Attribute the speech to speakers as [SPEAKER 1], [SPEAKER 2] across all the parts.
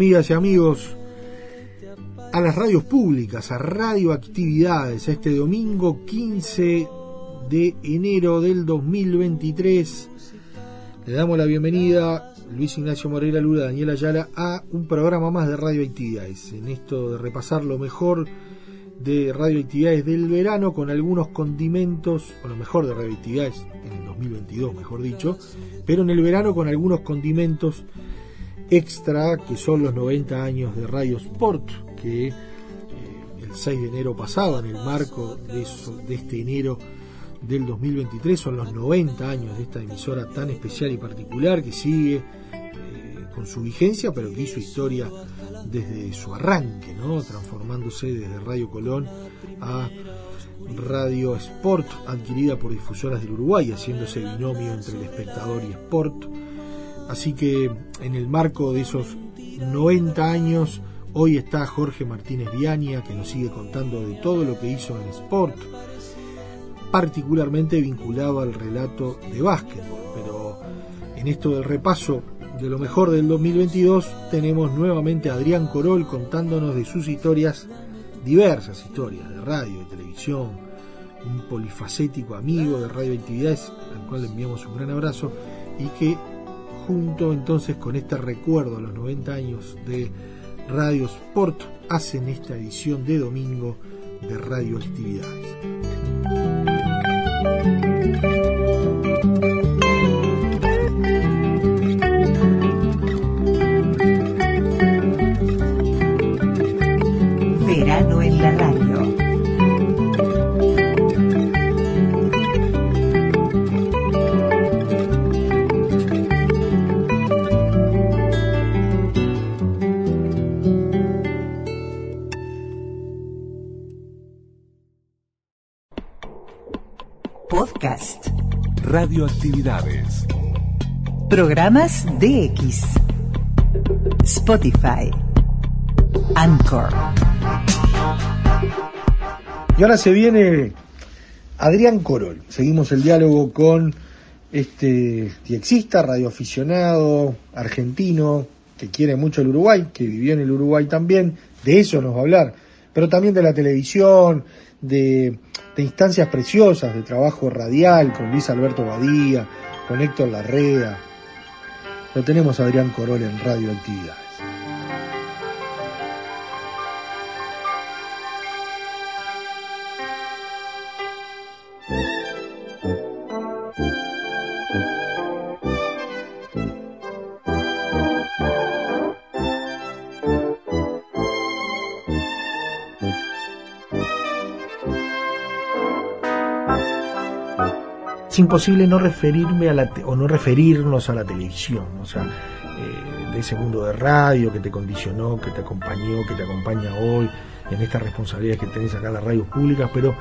[SPEAKER 1] Amigas y amigos, a las radios públicas, a radioactividades, este domingo 15 de enero del 2023. Le damos la bienvenida, Luis Ignacio Moreira Lula, Daniela Ayala, a un programa más de radioactividades. En esto de repasar lo mejor de radioactividades del verano con algunos condimentos, o lo mejor de radioactividades en el 2022, mejor dicho, pero en el verano con algunos condimentos extra que son los 90 años de Radio Sport, que eh, el 6 de enero pasado, en el marco de, eso, de este enero del 2023, son los 90 años de esta emisora tan especial y particular que sigue eh, con su vigencia, pero que hizo historia desde su arranque, ¿no? transformándose desde Radio Colón a Radio Sport, adquirida por difusoras del Uruguay, haciéndose binomio entre el espectador y Sport. Así que en el marco de esos 90 años, hoy está Jorge Martínez Viania, que nos sigue contando de todo lo que hizo en Sport, particularmente vinculado al relato de básquetbol. Pero en esto del repaso de lo mejor del 2022 tenemos nuevamente a Adrián Corol contándonos de sus historias, diversas historias de radio, de televisión, un polifacético amigo de radioactividades al cual le enviamos un gran abrazo y que junto entonces con este recuerdo a los 90 años de Radio Sport hacen esta edición de domingo de radioactividades.
[SPEAKER 2] Radioactividades.
[SPEAKER 3] Programas DX. Spotify. Anchor.
[SPEAKER 1] Y ahora se viene Adrián Corol. Seguimos el diálogo con este diexista, radioaficionado, argentino, que quiere mucho el Uruguay, que vivió en el Uruguay también. De eso nos va a hablar. Pero también de la televisión, de, instancias preciosas, de trabajo radial con Luis Alberto Badía, con Héctor Larrea. Lo tenemos a Adrián Corol en Radioactividades. es imposible no referirme a la te- o no referirnos a la televisión, o sea, eh, de ese mundo de radio que te condicionó, que te acompañó, que te acompaña hoy en estas responsabilidades que tenés acá en las radios públicas, pero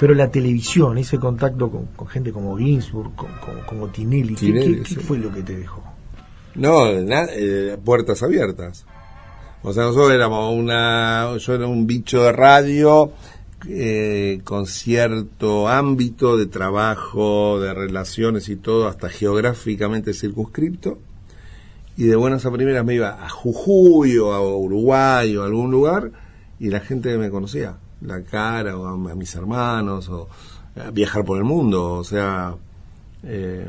[SPEAKER 1] pero la televisión, ese contacto con, con gente como Ginsburg, con, con- como Tinelli, ¿qué-
[SPEAKER 4] Tinelli,
[SPEAKER 1] ¿qué, qué
[SPEAKER 4] sí.
[SPEAKER 1] fue lo que te dejó?
[SPEAKER 4] No, na- eh, puertas abiertas. O sea, nosotros éramos una, yo era un bicho de radio eh, con cierto ámbito de trabajo, de relaciones y todo, hasta geográficamente circunscripto. Y de buenas a primeras me iba a Jujuy o a Uruguay o a algún lugar y la gente me conocía, la cara o a, mis hermanos o a viajar por el mundo. O sea, eh,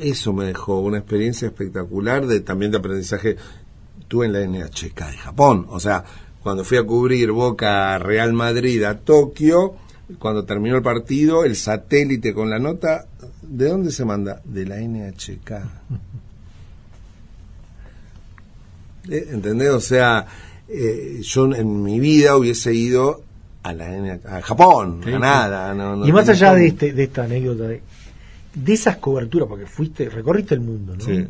[SPEAKER 4] eso me dejó una experiencia espectacular de también de aprendizaje. Tuve en la NHK de Japón, o sea, cuando fui a cubrir Boca Real Madrid a Tokio, cuando terminó el partido, el satélite con la nota, ¿de dónde se manda? De la NHK. Eh, ¿Entendés? O sea, eh, yo en mi vida hubiese ido a la NHK, a Japón,
[SPEAKER 1] Sí,
[SPEAKER 4] a nada. no- no
[SPEAKER 1] y más allá de, este, de esta anécdota, de, de esas coberturas, porque fuiste, recorriste el mundo, ¿no?
[SPEAKER 4] Sí.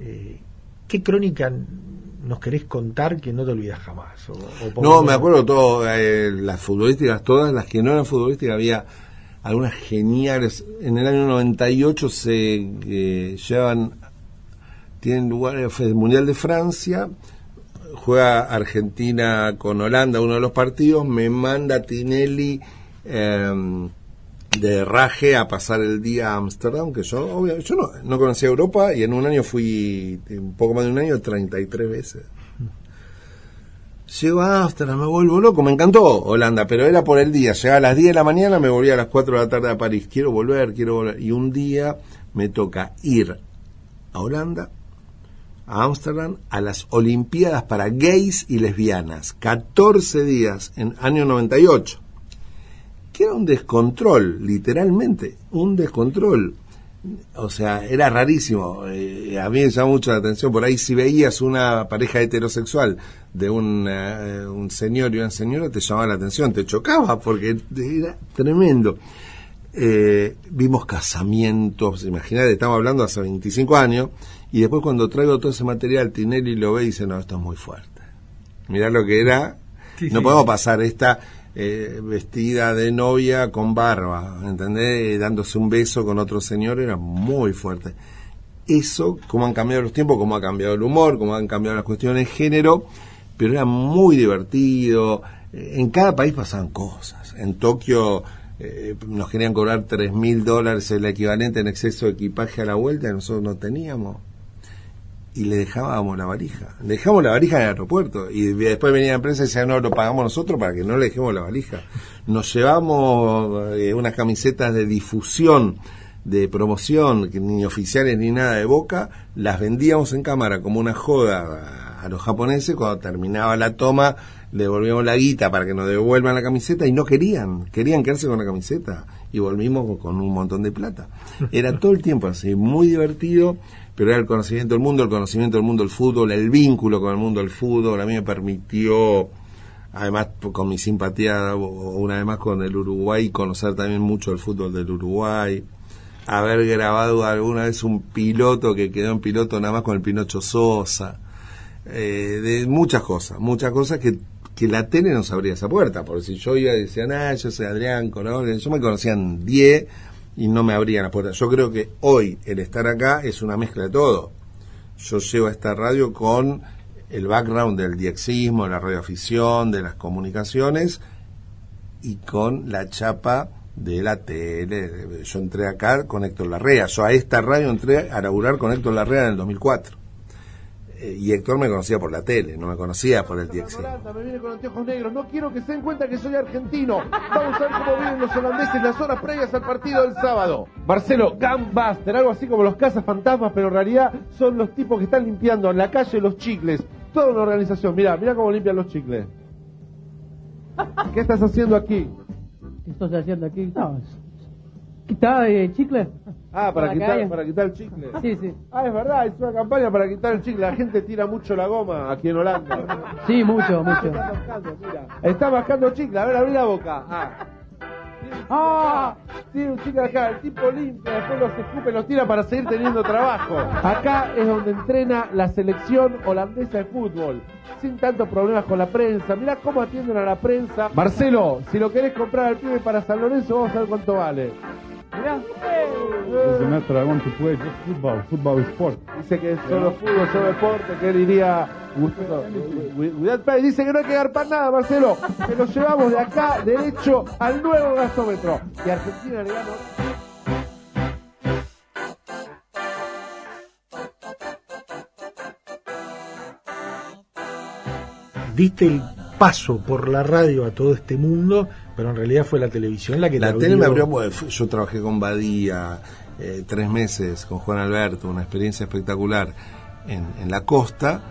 [SPEAKER 1] Eh, ¿Qué crónica nos querés contar que no te olvidas jamás? O- o
[SPEAKER 4] No, me acuerdo todo, eh, las futbolísticas, todas las que no eran futbolísticas, había algunas geniales. En el año 98 se eh, llevan, tienen lugar fue el Mundial de Francia, juega Argentina con Holanda uno de los partidos, me manda Tinelli eh, de Raje a pasar el día a Ámsterdam, que yo, yo no, no conocía Europa y en un año fui, un poco más de un año, 33 veces. Llego a Ámsterdam, me vuelvo loco, me encantó Holanda, pero era por el día. Llegaba a las 10 de la mañana, me volvía a las 4 de la tarde a París. Quiero volver, quiero volver. Y un día me toca ir a Holanda, a Ámsterdam, a las Olimpiadas para gays y lesbianas. 14 días en año 98. Que era un descontrol, literalmente, un descontrol. O sea, era rarísimo. Eh, a mí me llamó mucho la atención. Por ahí, si veías una pareja heterosexual de un, eh, un señor y una señora, te llamaba la atención, te chocaba, porque era tremendo. Eh, vimos casamientos, imagínate, estamos hablando hace 25 años, y después cuando traigo todo ese material, Tinelli lo ve y dice, no, esto es muy fuerte. Mirá lo que era.
[SPEAKER 1] Sí,
[SPEAKER 4] no
[SPEAKER 1] sí.
[SPEAKER 4] podemos pasar esta eh, vestida de novia con barba, ¿entendés? Dándose un beso con otro señor, era muy fuerte. Eso, cómo han cambiado los tiempos, cómo ha cambiado el humor, cómo han cambiado las cuestiones de género, pero era muy divertido. Eh, En cada país pasaban cosas. En Tokio eh, nos querían cobrar tres mil dólares el equivalente en exceso de equipaje a la vuelta y nosotros no teníamos y le dejábamos la valija. Le dejamos la valija en el aeropuerto y después venía la empresa y decía, no, lo pagamos nosotros para que no le dejemos la valija. Nos llevamos eh, unas camisetas de difusión, de promoción, que ni oficiales ni nada de boca, las vendíamos en cámara como una joda a, a los japoneses, cuando terminaba la toma le devolvíamos la guita para que nos devuelvan la camiseta y no querían, querían quedarse con la camiseta y volvimos con un montón de plata. Era todo el tiempo así, muy divertido, pero el conocimiento del mundo, el conocimiento del mundo del fútbol, el vínculo con el mundo del fútbol, a mí me permitió, además con mi simpatía, una vez más con el Uruguay, conocer también mucho el fútbol del Uruguay, haber grabado alguna vez un piloto que quedó en piloto nada más con el Pinocho Sosa, eh, de muchas cosas, muchas cosas que, que la tele nos abría esa puerta, porque si yo iba y decía, ah, yo soy Adrián, Colón", yo me conocían 10 y no me abrían las puertas. Yo creo que hoy el estar acá es una mezcla de todo. Yo llevo a esta radio con el background del diexismo, de la radioafición, de las comunicaciones y con la chapa de la tele. Yo entré acá con Héctor Larrea. Yo a esta radio entré a laburar con Héctor Larrea en el 2004. Y Héctor me conocía por la tele, no me conocía por el.
[SPEAKER 5] Holanda, me viene con anteojos negros. No quiero que se den cuenta que soy argentino. Vamos a ver cómo viven los holandeses las horas previas al partido del sábado. Marcelo, Gunbuster, algo así como los cazafantasmas, pero en realidad son los tipos que están limpiando en la calle los chicles. Toda una organización. Mira, mira cómo limpian los chicles. ¿Qué estás haciendo aquí?
[SPEAKER 6] ¿Qué estás haciendo aquí? No, ¿Quitaba de chicle?
[SPEAKER 5] Ah, para, quitar, para quitar el chicle.
[SPEAKER 6] Sí, sí.
[SPEAKER 5] Ah, es verdad, es una campaña para quitar el chicle. La gente tira mucho la goma aquí en Holanda.
[SPEAKER 6] Sí, mucho, mucho.
[SPEAKER 5] Está mascando, mira. Está mascando chicle. A ver, abrí la boca. Ah.
[SPEAKER 6] ¡Ah!
[SPEAKER 5] Tiene un chicle acá, el tipo limpia, después los escupe, los tira para seguir teniendo trabajo. Acá es donde entrena la selección holandesa de fútbol, sin tantos problemas con la prensa. Mirá cómo atienden a la prensa. Marcelo, si lo querés comprar al pibe para San Lorenzo, vamos a ver cuánto vale. Mirá.
[SPEAKER 7] Doesn't matter, I want to play just football. Football is sport.
[SPEAKER 5] Dice que es solo fútbol, solo deporte, que diría Gustavo. Dice que no hay que agarpar nada, Marcelo. Que nos llevamos de acá derecho al nuevo gasómetro. Y Argentina le ganó.
[SPEAKER 1] Diste el paso por la radio a todo este mundo, pero en realidad fue la televisión la que
[SPEAKER 4] La
[SPEAKER 1] te
[SPEAKER 4] tele me abrió,
[SPEAKER 1] abrió.
[SPEAKER 4] bueno, yo trabajé con Badía eh, tres meses, con Juan Alberto, una experiencia espectacular en, en la costa.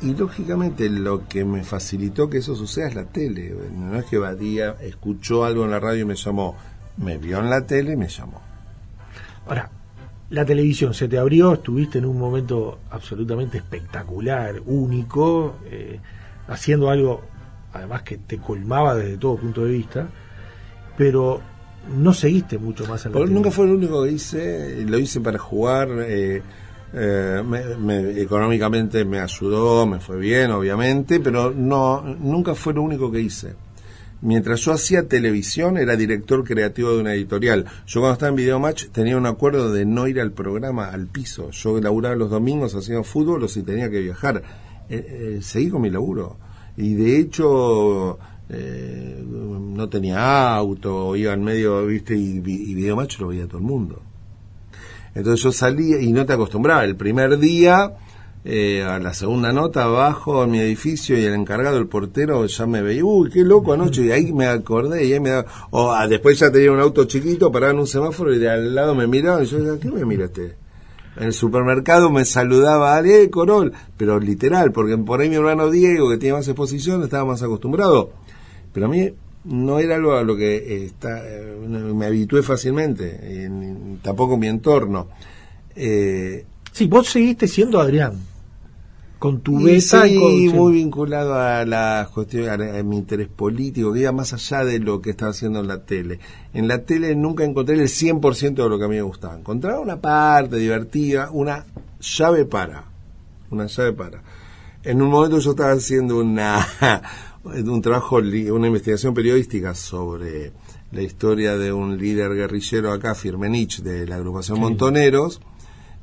[SPEAKER 4] Y lógicamente lo que me facilitó que eso suceda es la tele. No es que Badía escuchó algo en la radio y me llamó. Me vio en la tele y me llamó.
[SPEAKER 1] Ahora, la televisión se te abrió, estuviste en un momento absolutamente espectacular, único, eh, haciendo algo además que te colmaba desde todo punto de vista, pero no seguiste mucho más en la
[SPEAKER 4] nunca fue lo único que hice, lo hice para jugar, eh, eh, me- me- económicamente me ayudó, me fue bien, obviamente, pero no, nunca fue lo único que hice. Mientras yo hacía televisión, era director creativo de una editorial. Yo cuando estaba en Videomatch tenía un acuerdo de no ir al programa, al piso. Yo laburaba los domingos haciendo fútbol o si tenía que viajar. Eh, eh, seguí con mi laburo. Y de hecho, eh, no tenía auto, iba en medio, viste, y, y Videomatch lo veía todo el mundo. Entonces yo salía y no te acostumbraba. El primer día, eh, a la segunda nota, abajo en mi edificio y el encargado, el portero, ya me veía, uy, qué loco anoche. Y ahí me acordé y ahí me daba. O ah, después ya tenía un auto chiquito, paraba en un semáforo y de al lado me miraban y yo decía, ¿qué me miraste? En el supermercado me saludaba, Ale, Corol, pero literal, porque por ahí mi hermano Diego, que tiene más exposición, estaba más acostumbrado. Pero a mí no era algo a lo que eh, está, eh, me habitué fácilmente, en- tampoco mi entorno. Eh,
[SPEAKER 1] Sí, vos seguiste siendo Adrián, con tu
[SPEAKER 4] y
[SPEAKER 1] beta
[SPEAKER 4] sí,
[SPEAKER 1] y con...
[SPEAKER 4] muy vinculado a la cuestión, a, a mi interés político, que iba más allá de lo que estaba haciendo en la tele. En la tele nunca encontré el 100% de lo que a mí me gustaba. Encontraba una parte divertida, una llave para. Una llave para. En un momento yo estaba haciendo una un trabajo, una investigación periodística sobre la historia de un líder guerrillero acá, Firmenich, de la agrupación Montoneros,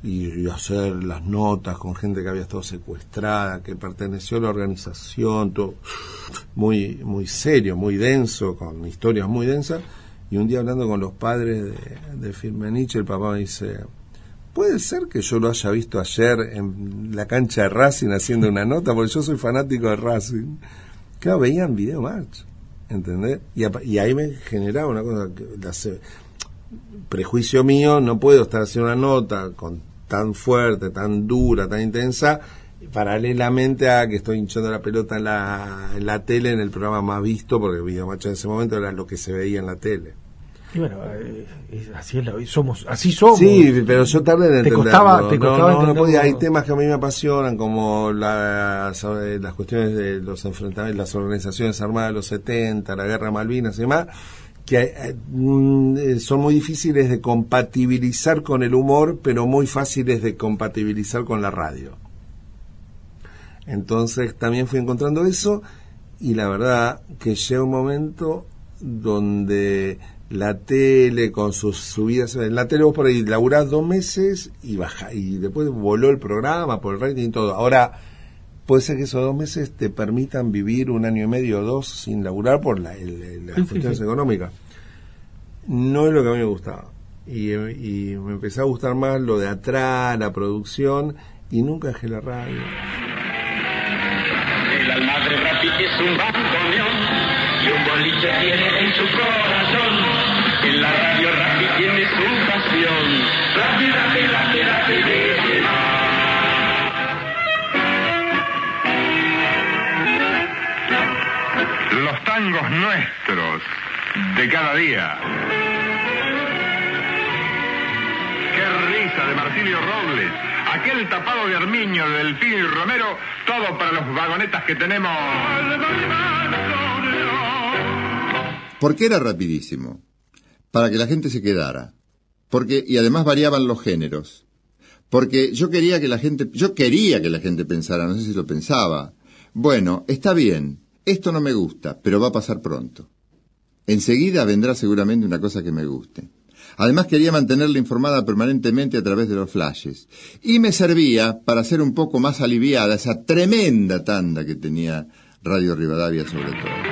[SPEAKER 4] y, hacer las notas con gente que había estado secuestrada, que perteneció a la organización, todo muy, muy serio, muy denso, con historias muy densas. Y un día hablando con los padres de, de Firmenich, el papá me dice, ¿puede ser que yo lo haya visto ayer en la cancha de Racing haciendo una nota? Porque yo soy fanático de Racing. Claro, veían video match, ¿entendés? Y, y ahí me generaba una cosa, que la prejuicio mío, no puedo estar haciendo una nota con tan fuerte, tan dura, tan intensa, paralelamente a que estoy hinchando la pelota en la, en la tele, en el programa más visto, porque Video Match en ese momento era lo que se veía en la tele.
[SPEAKER 1] Y bueno, eh, así es la somos, así somos.
[SPEAKER 4] Sí, pero yo tardé en
[SPEAKER 1] Te
[SPEAKER 4] entenderlo.
[SPEAKER 1] costaba- te
[SPEAKER 4] No,
[SPEAKER 1] costaba
[SPEAKER 4] no, no podía. Hay temas que a mí me apasionan, como la- sobre las cuestiones de los enfrentamientos, las organizaciones armadas de los 70, la guerra Malvinas y demás, que eh, mm, eh, son muy difíciles de compatibilizar con el humor, pero muy fáciles de compatibilizar con la radio. Entonces también fui encontrando eso y la verdad que llega un momento donde la tele con sus subidas, en la tele vos por ahí laburás dos meses y baja, y después voló el programa por el rating y todo. Ahora, puede ser que esos dos meses te permitan vivir un año y medio o dos sin laburar por la, el- las
[SPEAKER 1] Sí, sí,
[SPEAKER 4] cuestiones
[SPEAKER 1] sí.
[SPEAKER 4] económicas. No es lo que a mí me gustaba. Y, y me empezó a gustar más lo de atrás, la producción, y nunca dejé la radio.
[SPEAKER 8] El almagre Rappi es un bandoneón y un boliche tiene en su corazón. En la radio Rappi tiene su pasión. Rappi, Rappi, Rappi, Rappi,
[SPEAKER 9] tangos nuestros de cada día. Qué risa de Marsilio Robles. Aquel tapado de Armiño, de Delfín y Romero, todo para los vagonetas que tenemos.
[SPEAKER 10] ¿Por qué era rapidísimo? Para que la gente se quedara. Porque, y además variaban los géneros. Porque yo quería que la gente, yo quería que la gente pensara, no sé si lo pensaba. Bueno, está bien, esto no me gusta, pero va a pasar pronto. Enseguida vendrá seguramente una cosa que me guste. Además quería mantenerla informada permanentemente a través de los flashes. Y me servía para hacer un poco más aliviada esa tremenda tanda que tenía Radio Rivadavia sobre todo.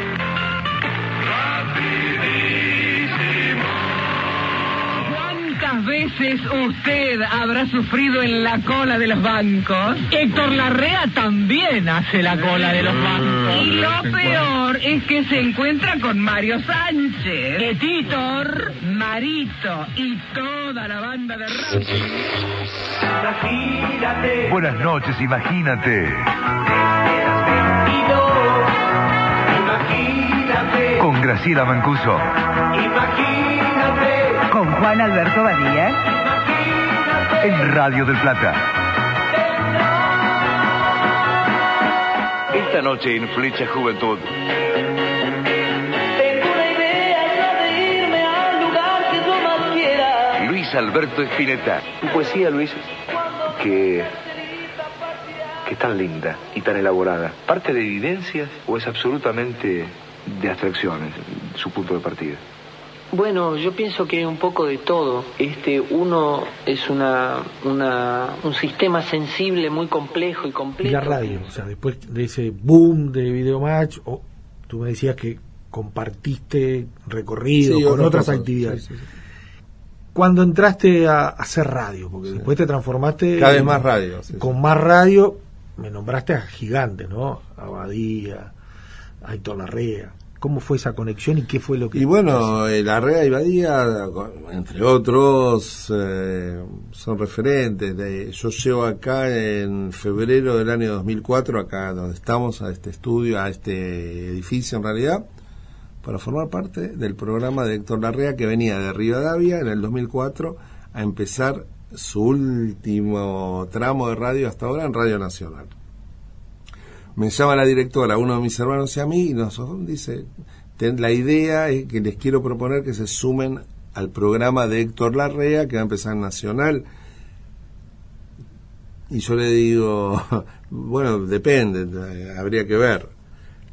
[SPEAKER 11] ¿Cuántas veces usted habrá sufrido en la cola de los bancos? Héctor Larrea también hace la cola de los bancos. Y lo peor es que se encuentra con Mario Sánchez, Editor, Marito y toda la banda de rap.
[SPEAKER 12] Buenas noches, imagínate. Con Graciela Mancuso.
[SPEAKER 3] Con Juan Alberto Badía.
[SPEAKER 12] En Radio del Plata.
[SPEAKER 13] Esta noche en Flecha Juventud. Luis Alberto Espineta.
[SPEAKER 14] Tu poesía, Luis, que, que es tan linda y tan elaborada, ¿parte de evidencias o es absolutamente de abstracciones su punto de partida?
[SPEAKER 15] Bueno, yo pienso que un poco de todo. Este, uno es una, una, un sistema sensible muy complejo y
[SPEAKER 1] Y
[SPEAKER 15] complejo.
[SPEAKER 1] la radio, o sea, después de ese boom de Videomatch, o tú me decías que compartiste recorrido
[SPEAKER 4] Sí,
[SPEAKER 1] con
[SPEAKER 4] otras
[SPEAKER 1] actividades.
[SPEAKER 4] sí, sí, sí.
[SPEAKER 1] Cuando entraste a, a hacer radio, porque después te transformaste
[SPEAKER 4] Cada vez más radio, sí,
[SPEAKER 1] con más radio, me nombraste a gigantes, ¿no? A Badía, a Héctor Larrea. ¿Cómo fue esa conexión y qué fue lo que
[SPEAKER 4] Y bueno, el Arrea y Badía, entre otros, eh, son referentes. De, yo llego acá en febrero del año 2004, acá donde estamos, a este estudio, a este edificio en realidad, para formar parte del programa de Héctor Larrea que venía de Rivadavia en el 2004 a empezar su último tramo de radio hasta ahora en Radio Nacional me llama la directora, uno de mis hermanos y a mí, y nos dice, "Ten- la idea es que les quiero proponer que se sumen al programa de Héctor Larrea, que va a empezar en Nacional. Y yo le digo, bueno, depende, habría que ver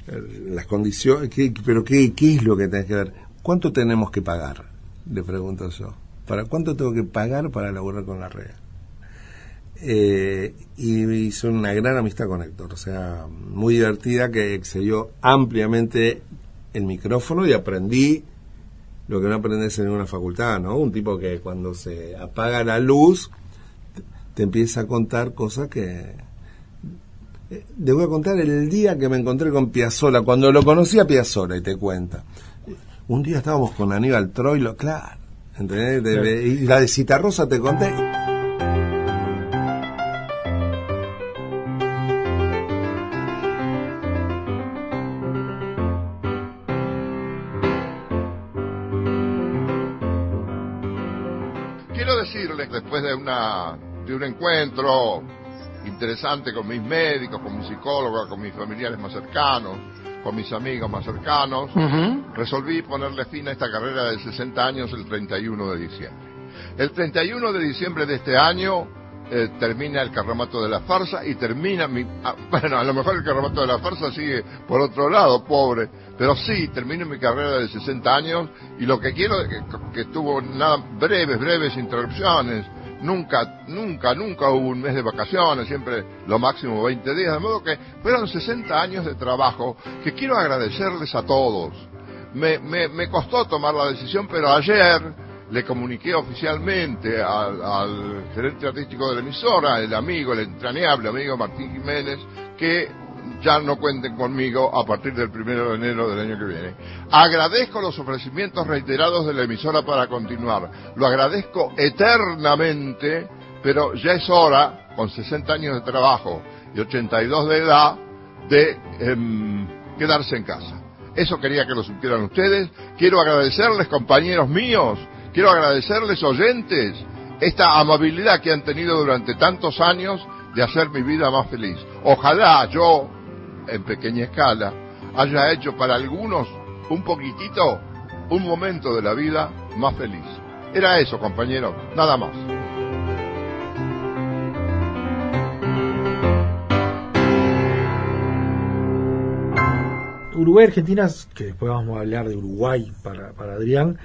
[SPEAKER 4] eh, las condiciones, ¿qué- pero qué, ¿qué es lo que tenés que ver? ¿Cuánto tenemos que pagar? Le pregunto yo. ¿Para cuánto tengo que pagar para laburar con Larrea? Eh, y hizo una gran amistad con Héctor, o sea, muy divertida que excedió ampliamente el micrófono y aprendí lo que no aprendes en ninguna facultad, ¿no? Un tipo que cuando se apaga la luz te, te empieza a contar cosas que... eh, Le voy a contar el día que me encontré con Piazzola, cuando lo conocí a Piazzola y te cuenta. Un día estábamos con Aníbal Troilo, claro, ¿entendés? Y la de Citarrosa te conté.
[SPEAKER 16] De un encuentro interesante con mis médicos, con mi psicóloga, con mis familiares más cercanos, con mis amigos más cercanos, resolví ponerle fin a esta carrera de 60 años el 31 de diciembre. El 31 de diciembre de este año eh, termina el carromato de la farsa y termina mi... ah, bueno, a lo mejor el carromato de la farsa sigue por otro lado, pobre, pero sí, termino mi carrera de 60 años y lo que quiero que, que tuvo nada, breves, breves interrupciones, nunca, nunca, nunca hubo un mes de vacaciones, siempre lo máximo 20 días, de modo que fueron 60 años de trabajo que quiero agradecerles a todos. Me, me, me costó tomar la decisión, pero ayer le comuniqué oficialmente al, al gerente artístico de la emisora, el amigo, el entrañable amigo Martín Jiménez, que ya no cuenten conmigo a partir del primero de enero del año que viene. Agradezco los ofrecimientos reiterados de la emisora para continuar. Lo agradezco eternamente, pero ya es hora, con 60 años de trabajo y 82 de edad, de em, quedarse en casa. Eso quería que lo supieran ustedes. Quiero agradecerles, compañeros míos, quiero agradecerles, oyentes, esta amabilidad que han tenido durante tantos años de hacer mi vida más feliz. Ojalá yo, en pequeña escala, haya hecho para algunos un poquitito, un momento de la vida más feliz. Era eso, compañeros, nada más.
[SPEAKER 1] Uruguay y Argentina, que después vamos a hablar de Uruguay para, para Adrián,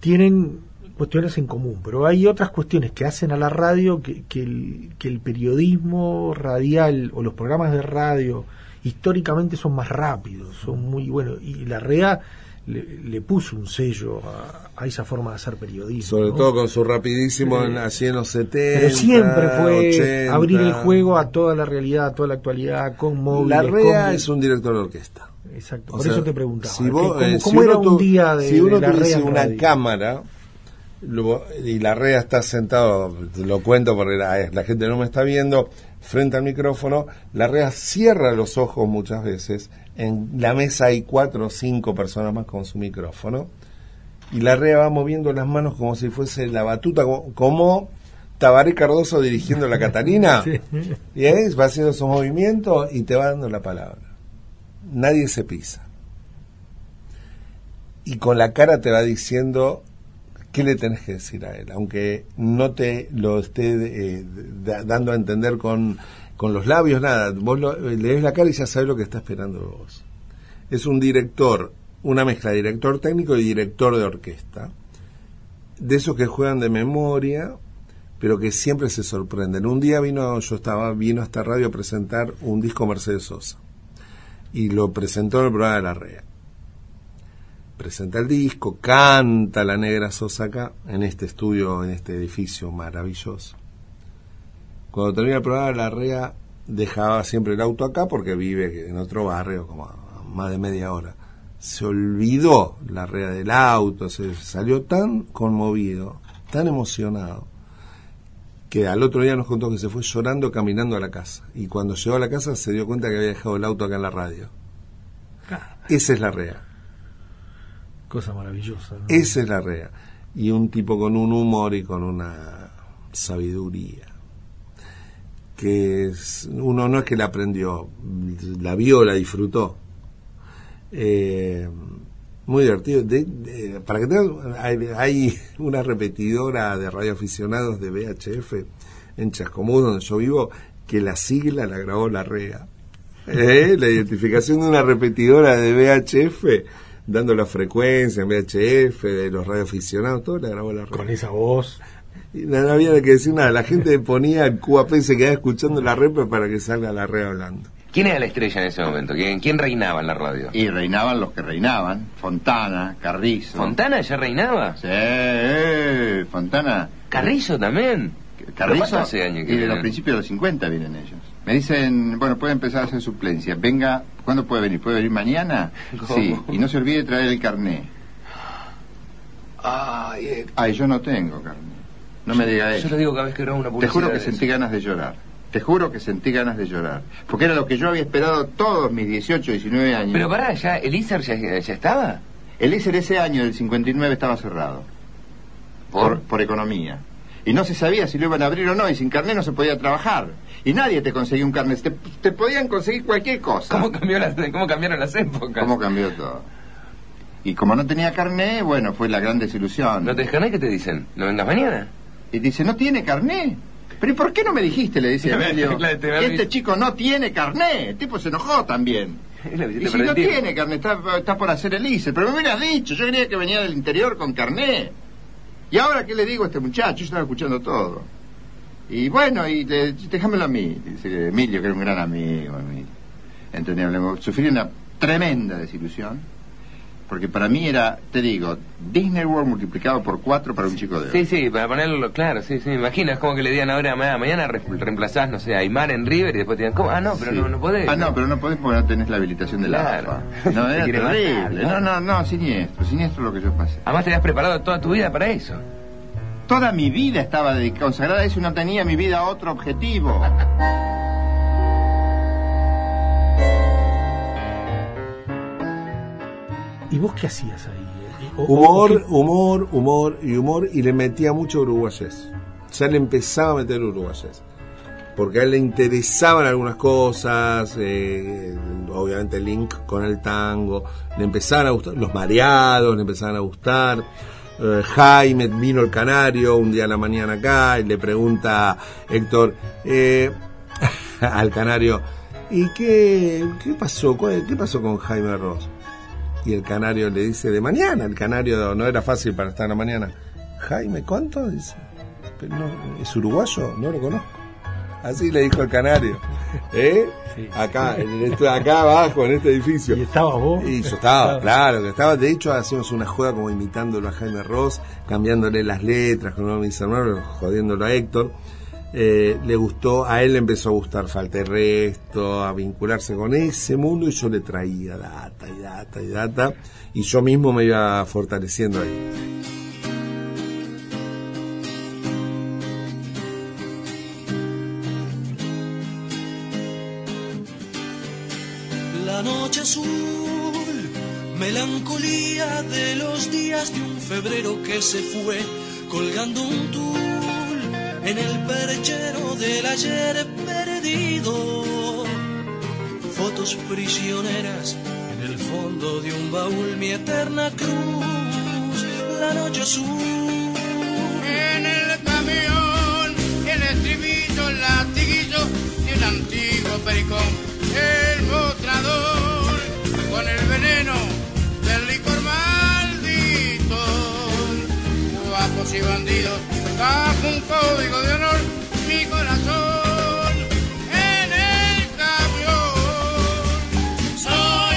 [SPEAKER 1] tienen cuestiones en común, pero hay otras cuestiones que hacen a la radio que, que, el, que el periodismo radial o los programas de radio históricamente son más rápidos, son muy buenos, y la REA le, le puso un sello a, a esa forma de hacer periodismo.
[SPEAKER 4] Sobre
[SPEAKER 1] ¿no?
[SPEAKER 4] todo con su rapidísimo en, así en los 70.
[SPEAKER 1] Pero siempre fue
[SPEAKER 4] 80.
[SPEAKER 1] abrir el juego a toda la realidad, a toda la actualidad, con móviles.
[SPEAKER 4] La REA
[SPEAKER 1] con-
[SPEAKER 4] es un director de orquesta.
[SPEAKER 1] Exacto,
[SPEAKER 4] O
[SPEAKER 1] por
[SPEAKER 4] sea,
[SPEAKER 1] eso te preguntaba.
[SPEAKER 4] Si
[SPEAKER 1] ¿qué-
[SPEAKER 4] vos,
[SPEAKER 1] ¿Cómo,
[SPEAKER 4] eh,
[SPEAKER 1] cómo
[SPEAKER 4] si
[SPEAKER 1] era un día de,
[SPEAKER 4] Si uno
[SPEAKER 1] de la REA
[SPEAKER 4] una
[SPEAKER 1] radio?
[SPEAKER 4] cámara lo- y la REA está sentado, lo cuento porque la, la gente no me está viendo, frente al micrófono, la REA cierra los ojos muchas veces. En la mesa hay cuatro o cinco personas más con su micrófono. Y la REA va moviendo las manos como si fuese la batuta, como, como Tabaré Cardoso dirigiendo la Catalina.
[SPEAKER 1] Sí.
[SPEAKER 4] Y ahí va haciendo esos movimientos y te va dando la palabra. Nadie se pisa. Y con la cara te va diciendo qué le tenés que decir a él, aunque no te lo esté eh, da- dando a entender con, con los labios, nada. Vos lo- le ves la cara y ya sabes lo que está esperando vos. Es un director, una mezcla de director técnico y director de orquesta. De esos que juegan de memoria, pero que siempre se sorprenden. Un día vino, yo estaba, vino a esta radio a presentar un disco Mercedes Sosa. Y lo presentó en el programa de la REA. Presenta el disco, canta la negra Sosa acá, en este estudio, en este edificio maravilloso. Cuando termina el programa la REA, dejaba siempre el auto acá porque vive en otro barrio, como a más de media hora. Se olvidó la REA del auto, se salió tan conmovido, tan emocionado, que al otro día nos contó que se fue llorando caminando a la casa. Y cuando llegó a la casa se dio cuenta que había dejado el auto acá en la radio. Esa es la REA.
[SPEAKER 1] Cosa maravillosa. ¿no?
[SPEAKER 4] Esa es la REA. Y un tipo con un humor y con una sabiduría. Que es- uno no es que la aprendió, la vio, la disfrutó. Eh, muy divertido. Para que hay una repetidora de radioaficionados de VHF en Chascomús, donde yo vivo, que la sigla la grabó la REA. Eh, La identificación de una repetidora de VHF, dando la frecuencia en VHF, de los radioaficionados, todo la grabó la REA.
[SPEAKER 1] Con esa voz.
[SPEAKER 4] Y no, no había que decir nada, la gente ponía el QAP y se quedaba escuchando la repe para que salga la REA hablando.
[SPEAKER 17] ¿Quién era la estrella en ese momento? ¿Quién, quién reinaba en la radio?
[SPEAKER 10] Y reinaban los que reinaban. Fontana, Carrizo.
[SPEAKER 17] ¿Fontana ya reinaba?
[SPEAKER 10] Sí, eh, Fontana.
[SPEAKER 17] ¿Carrizo también?
[SPEAKER 10] Carrizo.
[SPEAKER 17] ¿Pero cuánto hace años que
[SPEAKER 10] y de los principios de los 50 vienen ellos. Me dicen, bueno, puede empezar a hacer suplencia. Venga, ¿cuándo puede venir? ¿Puede venir mañana?
[SPEAKER 17] ¿Cómo?
[SPEAKER 10] Sí, y no se olvide traer el carné.
[SPEAKER 17] Ay, eh,
[SPEAKER 10] Ay, yo no tengo carné. No me diga
[SPEAKER 17] yo
[SPEAKER 10] eso.
[SPEAKER 17] lo digo cada vez que grabo una
[SPEAKER 10] Te
[SPEAKER 17] publicidad.
[SPEAKER 10] juro que
[SPEAKER 17] de
[SPEAKER 10] sentí
[SPEAKER 17] eso.
[SPEAKER 10] ganas de llorar. Te juro que sentí ganas de llorar. Porque era lo que yo había esperado todos mis 18, 19 años.
[SPEAKER 17] Pero pará, ¿ya el ISER ya, ya estaba?
[SPEAKER 10] El ISER ese año, del 59, estaba cerrado. Por, por economía. Y no se sabía si lo iban a abrir o no, y sin carnet no se podía trabajar. Y nadie te conseguía un carnet. Te, te podían conseguir cualquier cosa.
[SPEAKER 17] ¿Cómo, cambió la- ¿Cómo cambiaron las épocas?
[SPEAKER 10] ¿Cómo cambió todo? Y como no tenía carnet, bueno, fue la gran desilusión.
[SPEAKER 17] ¿No tenés carnet? ¿Qué te dicen? ¿No vengas mañana?
[SPEAKER 10] Y dice, ¿no tiene carnet? ¿Pero ¿y por qué no me dijiste? Le dice Emilio.
[SPEAKER 17] Claro,
[SPEAKER 10] este chico no tiene carnet. El tipo se enojó también. Y si no tiene carnet, está, está por hacer el ICE. Pero me hubieras dicho, yo quería que venía del interior con carnet. ¿Y ahora qué le digo a este muchacho? Yo estaba escuchando todo. Y bueno, y le- déjamelo a mí. Dice Emilio, que era un gran amigo. Emilio. Sufrí una tremenda desilusión. Porque para mí era, te digo, Disney World multiplicado por cuatro para un chico de hoy.
[SPEAKER 17] Sí, sí, para ponerlo claro, sí, sí, me imagino, es como que le digan ahora, ma- mañana re- reemplazás, no sé, a Aymar en River y después te digan, ¿cómo? Ah, no, pero
[SPEAKER 10] Sí.
[SPEAKER 17] no, no podés.
[SPEAKER 10] Ah, no, pero no podés porque no tenés la habilitación de la. AFA. No, era terrible.
[SPEAKER 17] matar,
[SPEAKER 10] no,
[SPEAKER 17] claro.
[SPEAKER 10] no, no, siniestro, siniestro lo que yo pasé.
[SPEAKER 17] Además te habías preparado toda tu vida para eso.
[SPEAKER 10] Toda mi vida estaba dedicada, consagrada a eso y no tenía mi vida a otro objetivo.
[SPEAKER 1] ¿Y vos qué hacías ahí? eh? O-
[SPEAKER 4] Humor,
[SPEAKER 1] o
[SPEAKER 4] humor, humor y humor, y le metía mucho uruguayés. Ya le empezaba a meter uruguayés. Porque a él le interesaban algunas cosas, eh, obviamente el link con el tango, le empezaban a gustar, los mareados le empezaban a gustar. Eh, Jaime vino el canario un día a la mañana acá y le pregunta Héctor eh, al canario, ¿y qué, qué pasó? ¿Cuál- ¿Qué pasó con Jaime Ross? Y el canario le dice, de mañana, el canario no era fácil para estar en la mañana. Jaime, ¿cuánto? Dice, "Pero no, ¿es uruguayo? No lo conozco. Así le dijo el canario. ¿Eh? Acá, en este- acá abajo, en este edificio. ¿Y
[SPEAKER 1] estabas vos?
[SPEAKER 4] Y yo estaba, claro, que estaba. De hecho, hacíamos una juega como imitándolo a Jaime Ross, cambiándole las letras con uno de mis hermanos, jodiéndolo a Héctor. Eh, le gustó, a él le empezó a gustar Falta de Resto, a vincularse con ese mundo y yo le traía data y data y data y yo mismo me iba fortaleciendo ahí.
[SPEAKER 18] Melancolía de los días de un febrero que se fue, colgando un tul en el perchero del ayer perdido. Fotos prisioneras en el fondo de un baúl, mi eterna cruz, la noche azul.
[SPEAKER 19] En el camión, el estribillo, el latiguillo de un antiguo pericón. El mostrador con el veneno Y bandidos, bajo un código de honor, mi corazón en el camión. Soy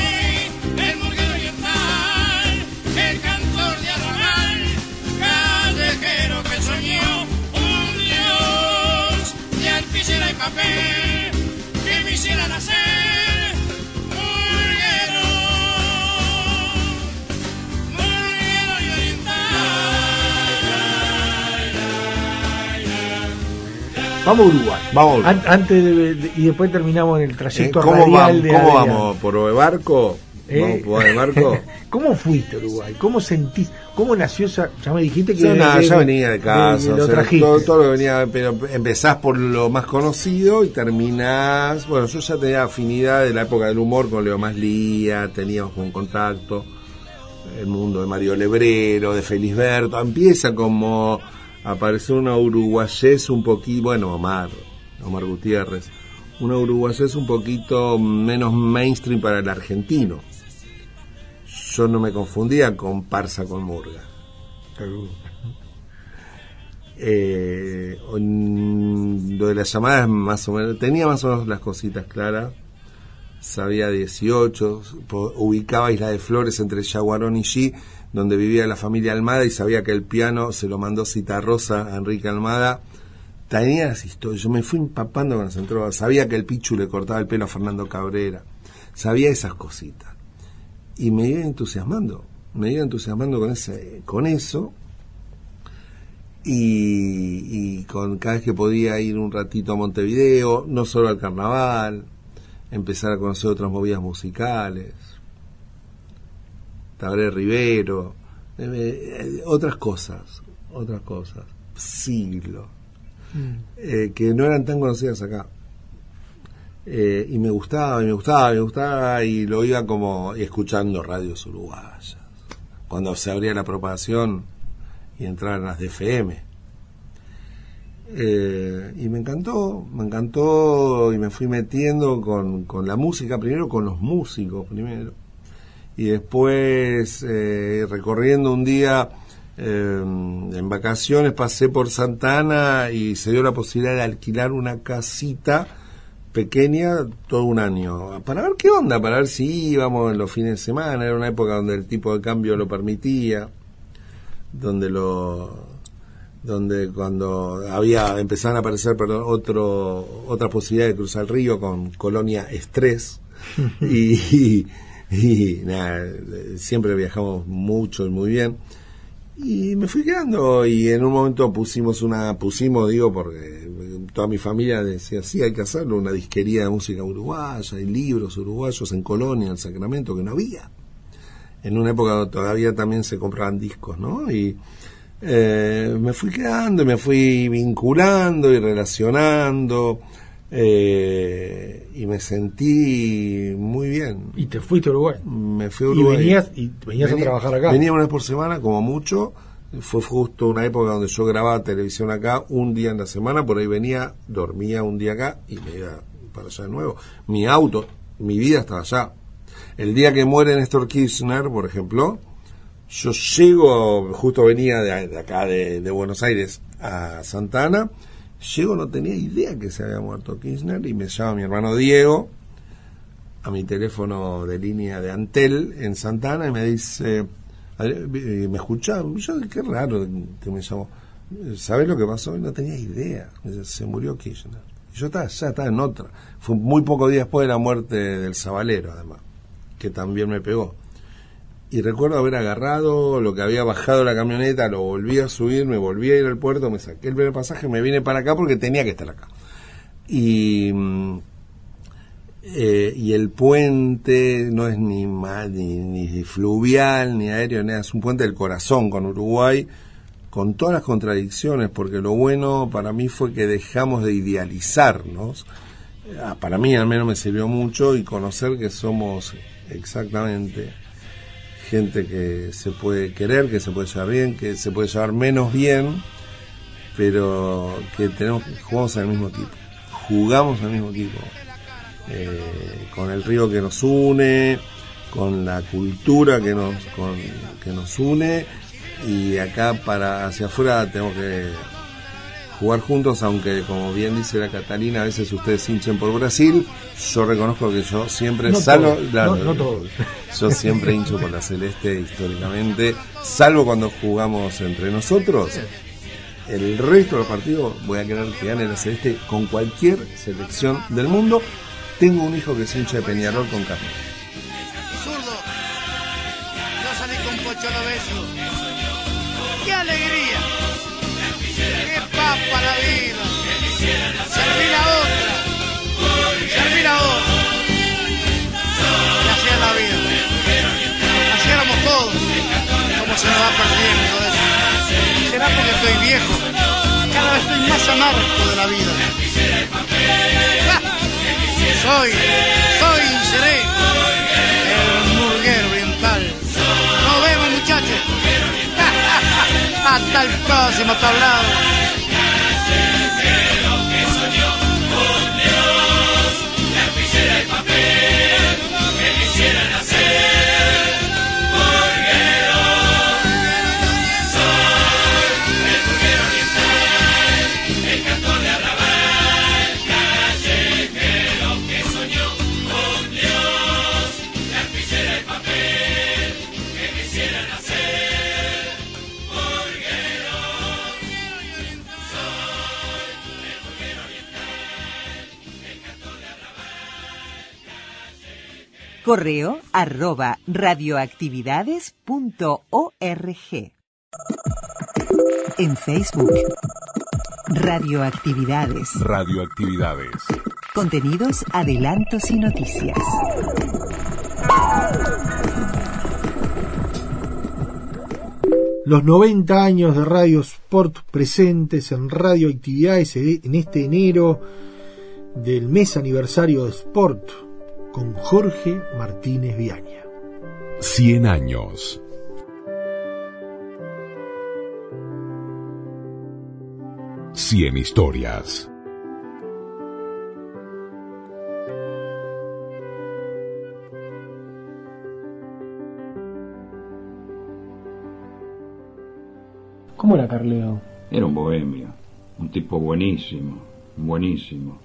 [SPEAKER 19] el
[SPEAKER 1] Vamos a Uruguay.
[SPEAKER 4] Vamos.
[SPEAKER 1] An- antes de, de- y después terminamos en el
[SPEAKER 4] ¿Eh?
[SPEAKER 1] trayecto
[SPEAKER 4] ¿Cómo,
[SPEAKER 1] radial
[SPEAKER 4] vamos,
[SPEAKER 1] de
[SPEAKER 4] ¿Cómo vamos? ¿Por barco?
[SPEAKER 1] Eh,
[SPEAKER 4] ¿Vamos por barco?
[SPEAKER 1] ¿Cómo fuiste a Uruguay? ¿Cómo sentís? ¿Cómo nació esa? Ya me dijiste que.
[SPEAKER 4] Yo nada,
[SPEAKER 1] que-
[SPEAKER 4] ya venía de casa, o
[SPEAKER 1] lo
[SPEAKER 4] sea,
[SPEAKER 1] trajiste.
[SPEAKER 4] todo, todo lo que venía, pero empezás por lo más conocido y terminás, bueno, yo ya tenía afinidad de la época del humor con Leo Maslía, teníamos un contacto, el mundo de Mario Lebrero, de Felisberto, empieza como a aparecer una uruguayés un poquito, bueno, Omar, Omar Gutiérrez, una uruguayés un poquito menos mainstream para el argentino. Yo no me confundía con Parsa con Murga. Eh, lo de las llamadas más o menos tenía más o menos las cositas claras sabía 18 po- ubicaba Isla de Flores entre Yaguarón y G donde vivía la familia Almada y sabía que el piano se lo mandó Citarrosa a Enrique Almada. Tenía las historias yo me fui empapando cuando se entró sabía que el Pichu le cortaba el pelo a Fernando Cabrera. Sabía esas cositas. Y me iba entusiasmando me iba entusiasmando con ese con eso. Y, y con cada vez que podía ir un ratito a Montevideo, no solo al carnaval, empezar a conocer otras movidas musicales, Tabré Rivero, eh, eh, otras cosas, otras cosas, siglo, eh, que no eran tan conocidas acá. Eh, y me gustaba, y me gustaba, y me gustaba, y lo iba como escuchando radios uruguayas. Cuando se abría la propagación, y entraron las de FM. Eh, y me encantó, me encantó y me fui metiendo con, con la música, primero con los músicos primero. Y después eh, recorriendo un día eh, en vacaciones pasé por Santana y se dio la posibilidad de alquilar una casita pequeña todo un año para ver qué onda, para ver si íbamos en los fines de semana, era una época donde el tipo de cambio lo permitía donde lo donde cuando había empezaban a aparecer perdón, otro otra posibilidad de cruzar el río con Colonia Estrés. Y, y, y nada, siempre viajamos mucho y muy bien. Y me fui quedando y en un momento pusimos una pusimos digo porque toda mi familia decía sí hay que hacerlo una disquería de música uruguaya y libros uruguayos en Colonia en Sacramento que no había en una época todavía también se compraban discos, ¿no? Y eh, me fui quedando, y me fui vinculando y relacionando, eh, y me sentí muy bien.
[SPEAKER 1] Y te fuiste a Uruguay.
[SPEAKER 4] Me fui a
[SPEAKER 1] Y
[SPEAKER 4] Uruguay.
[SPEAKER 1] venías- y venías a trabajar acá.
[SPEAKER 4] Venía una vez por semana, como mucho. Fue justo una época donde yo grababa televisión acá, un día en la semana, por ahí venía, dormía un día acá y me iba para allá de nuevo. Mi auto, mi vida estaba allá. El día que muere Néstor Kirchner, por ejemplo, Yo llego, justo venía de, de acá de, de Buenos Aires a Santana, llego, no tenía idea que se había muerto Kirchner y me llama mi hermano Diego a mi teléfono de línea de Antel en Santana y me dice, "Adri- eh, me escuchaba, yo qué raro que me llamó, ¿sabes lo que pasó? No tenía idea, se murió Kirchner. Y yo estaba, ya estaba en otra, fue muy poco días después de la muerte del Zabalero además, que también me pegó. Y recuerdo haber agarrado lo que había bajado la camioneta, lo volví a subir, me volví a ir al puerto, me saqué el primer pasaje, me vine para acá porque tenía que estar acá. Y, mm, eh, y el puente no es ni, ni, ni fluvial, ni aéreo, ni es un puente del corazón con Uruguay, con todas las contradicciones, porque lo bueno para mí fue que dejamos de idealizarnos. Ah, Para mí al menos me sirvió mucho y conocer que somos exactamente gente que se puede querer, que se puede llevar bien, que se puede llevar menos bien, pero que tenemos jugamos el mismo equipo, jugamos el mismo equipo, eh, con el río que nos une, con la cultura que nos con- que nos une y acá para hacia afuera tenemos que jugar juntos, aunque como bien dice la Catalina, a veces ustedes hinchen por Brasil, yo reconozco que yo siempre
[SPEAKER 1] No
[SPEAKER 4] salvo
[SPEAKER 1] todos,
[SPEAKER 4] la-
[SPEAKER 1] no- no todos.
[SPEAKER 4] yo siempre hincho por la celeste históricamente, salvo cuando jugamos entre nosotros. El resto de los partidos voy a querer que gane la celeste con cualquier selección del mundo. Tengo un hijo que es hincha de Peñarol con Carlos.
[SPEAKER 19] Zurdo. No salí con Pocholo Beso. ¡Qué alegría! ¡Qué papa la vida! Serví la otra. Serví la otra. Y así es la vida. Así éramos todos. ¿Cómo se me va perdiendo eso? ¿Será porque estoy viejo? Cada vez estoy más amargo de la vida. Soy, soy y seré el murguero oriental. Nos vemos muchachos. Hasta el próximo tablado.
[SPEAKER 20] Correo arroba radioactividades.org. En Facebook. Radioactividades.
[SPEAKER 2] Radioactividades.
[SPEAKER 20] Contenidos, adelantos y noticias.
[SPEAKER 1] Los 90 años de Radio Sport presentes en Radioactividades en este enero del mes aniversario de Sport con Jorge Martínez Viaña.
[SPEAKER 2] 100 años. Cien historias.
[SPEAKER 6] ¿Cómo era Carleo?
[SPEAKER 21] Era un bohemio, un tipo buenísimo, buenísimo.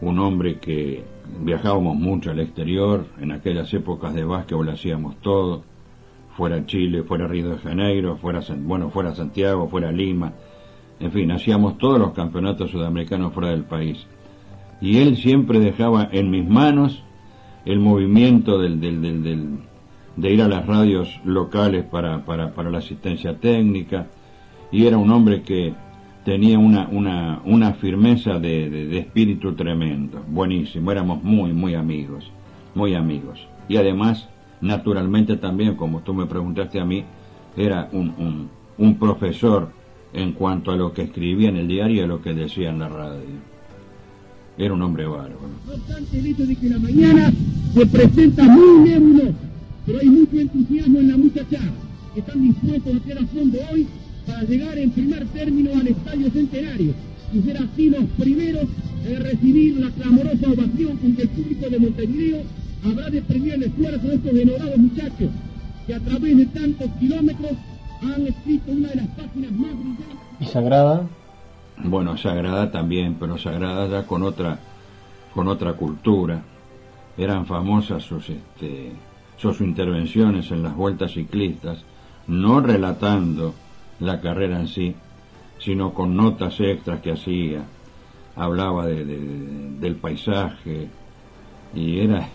[SPEAKER 21] Un hombre que viajábamos mucho al exterior, en aquellas épocas de básquetbol hacíamos todo, fuera Chile, fuera Río de Janeiro, fuera, bueno, fuera Santiago, fuera Lima, en fin, hacíamos todos los campeonatos sudamericanos fuera del país. Y él siempre dejaba en mis manos el movimiento del, del, del, del- de ir a las radios locales para, para, para la asistencia técnica, y era un hombre que tenía una, una, una firmeza de, de- espíritu tremendo, buenísimo, éramos muy, muy amigos, muy amigos. Y además, naturalmente también, como tú me preguntaste a mí, era un, un, un profesor en cuanto a lo que escribía en el diario y a lo que decía en la radio. Era un hombre bárbaro.
[SPEAKER 22] No el hecho de que la mañana se presenta muy pero hay mucho entusiasmo en la muchachada, que están dispuestos a hacer a fondo hoy para llegar en primer término al Estadio Centenario y ser así los primeros en recibir la clamorosa ovación con que el público de Montevideo habrá de premiar el esfuerzo de estos enobrados muchachos, que a través de tantos kilómetros han escrito una de las páginas más brillantes.
[SPEAKER 23] ¿Y Sagrada?
[SPEAKER 21] Bueno, Sagrada también, pero Sagrada ya con otra, con otra cultura. Eran famosas sus, este, sus intervenciones en las vueltas ciclistas, no relatando la carrera en sí, sino con notas extras que hacía. Hablaba de, de- del paisaje y era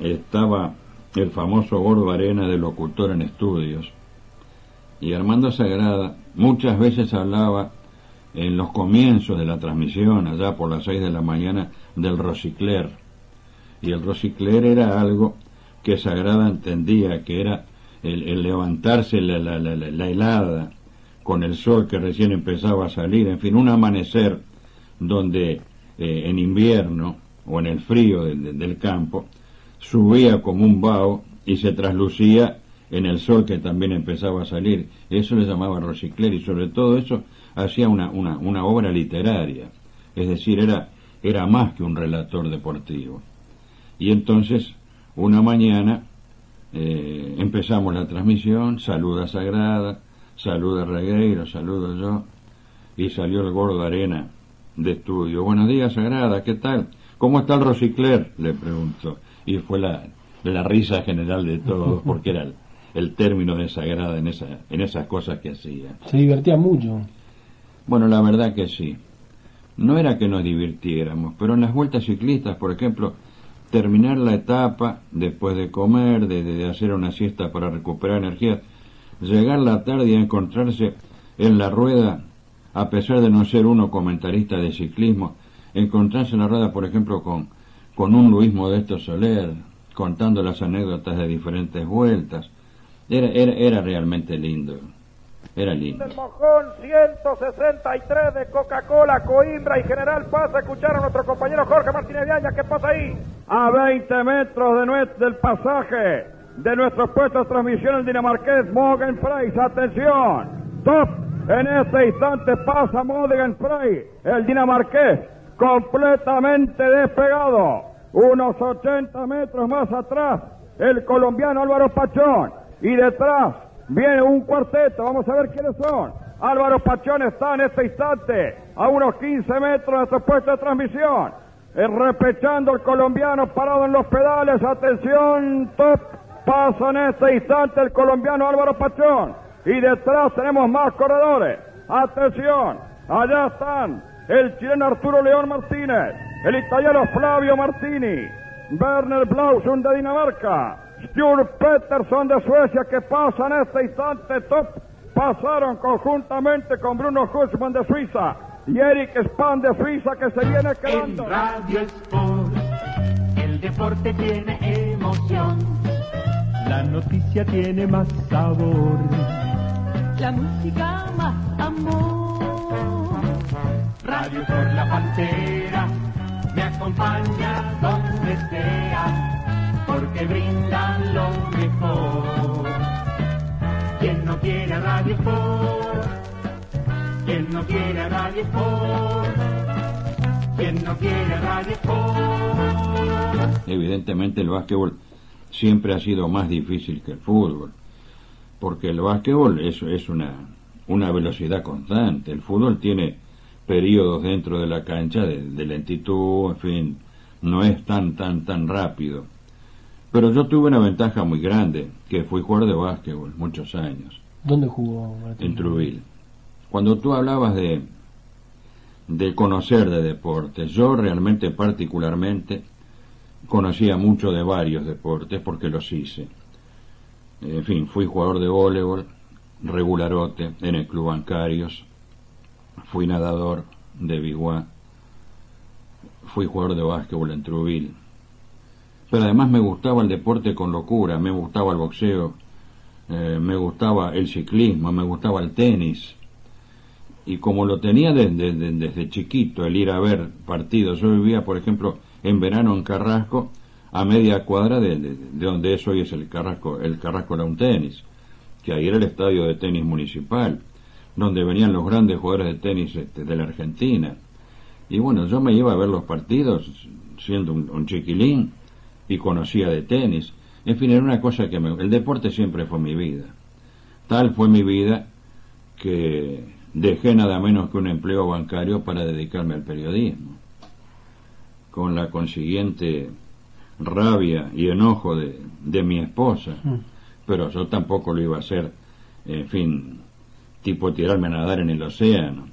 [SPEAKER 21] estaba el famoso Gordo Arena de locutor en estudios. Y Armando Sagrada muchas veces hablaba en los comienzos de la transmisión, allá por las seis de la mañana, del Rosicler. Y el Rosicler era algo que Sagrada entendía, que era el, levantarse la, la- la- la- la helada con el sol que recién empezaba a salir, en fin, un amanecer donde eh, en invierno o en el frío del campo subía como un vaho y se traslucía en el sol que también empezaba a salir. Eso le llamaba Rosicler y sobre todo eso hacía una, una, una obra literaria. Es decir, era, era más que un relator deportivo. Y entonces, una mañana, eh, empezamos la transmisión, saluda Sagrada, saluda Regueiro, saludo yo, y salió el gordo Arena de estudio. Buenos días, Sagrada, ¿qué tal? ¿Cómo está el Rosicler? Le preguntó. Y fue la, la risa general de todos, porque era el, el término de Sagrada en, esa, en esas cosas que hacía.
[SPEAKER 23] Se divertía mucho.
[SPEAKER 21] Bueno, la verdad que sí. No era que nos divirtiéramos, pero en las vueltas ciclistas, por ejemplo, terminar la etapa después de comer, de, de hacer una siesta para recuperar energía, llegar la tarde y encontrarse en la rueda, a pesar de no ser uno comentarista de ciclismo, encontrarse en la rueda, por ejemplo, con, con un Luis Modesto Soler, contando las anécdotas de diferentes vueltas, era, era, era realmente lindo. Era lindo.
[SPEAKER 24] del mojón 163 de Coca-Cola, Coimbra y General Paz. A escuchar a nuestro compañero Jorge Martínez Viaña. ¿Qué pasa ahí? A 20 metros de nues- del pasaje de nuestro puesto de transmisión el dinamarqués Morgan Price. Atención. Top. En este instante pasa Morgan Price, el dinamarqués, completamente despegado. Unos 80 metros más atrás, el colombiano Álvaro Pachón. Y detrás viene un cuarteto. Vamos a ver quiénes son. Álvaro Pachón está en este instante a unos 15 metros de nuestro puesto de transmisión. Eh, repechando el colombiano parado en los pedales. Atención, top. Pasa en este instante el colombiano Álvaro Pachón. Y detrás tenemos más corredores. Atención, allá están el chileno Arturo León Martínez, el italiano Flavio Martini, Werner Blausund de Dinamarca, Stuart Peterson de Suecia que pasa en este instante top. Pasaron conjuntamente con Bruno Hussmann de Suiza y Eric Span de Suiza que se viene quedando.
[SPEAKER 8] Radio Sport, el deporte tiene emoción.
[SPEAKER 25] La noticia tiene más sabor.
[SPEAKER 8] La música más amor. Radio por la pantera me acompaña donde sea, porque brindan lo mejor. Quien no quiere Radio Sport, quien no quiere Radio Sport, quien no quiere Radio Sport.
[SPEAKER 21] Evidentemente el básquetbol siempre ha sido más difícil que el fútbol, porque el básquetbol es, es una, una velocidad constante, el fútbol tiene periodos dentro de la cancha de, de lentitud, en fin, no es tan, tan, tan rápido. Pero yo tuve una ventaja muy grande, que fui jugador de básquetbol muchos años,
[SPEAKER 23] ¿Dónde jugó Martín?
[SPEAKER 21] en Truville. Cuando tú hablabas de, de conocer de deportes, yo realmente particularmente conocía mucho de varios deportes porque los hice. En fin, fui jugador de voleibol, regularote en el Club Bancarios, fui nadador de Biguá, fui jugador de básquetbol en Truville. Pero además me gustaba el deporte con locura, me gustaba el boxeo, eh, me gustaba el ciclismo, me gustaba el tenis. Y como lo tenía desde, desde, desde chiquito, el ir a ver partidos, yo vivía, por ejemplo, en verano en Carrasco, a media cuadra de, de, de donde es hoy es el Carrasco, el Carrasco Lawn Tenis, que ahí era el estadio de tenis municipal, donde venían los grandes jugadores de tenis este, de la Argentina. Y bueno, yo me iba a ver los partidos siendo un, un chiquilín y conocía de tenis. En fin, era una cosa que me... El deporte siempre fue mi vida. Tal fue mi vida que dejé nada menos que un empleo bancario para dedicarme al periodismo. Con la consiguiente rabia y enojo de, de mi esposa. Pero yo tampoco lo iba a hacer, en fin, tipo tirarme a nadar en el océano,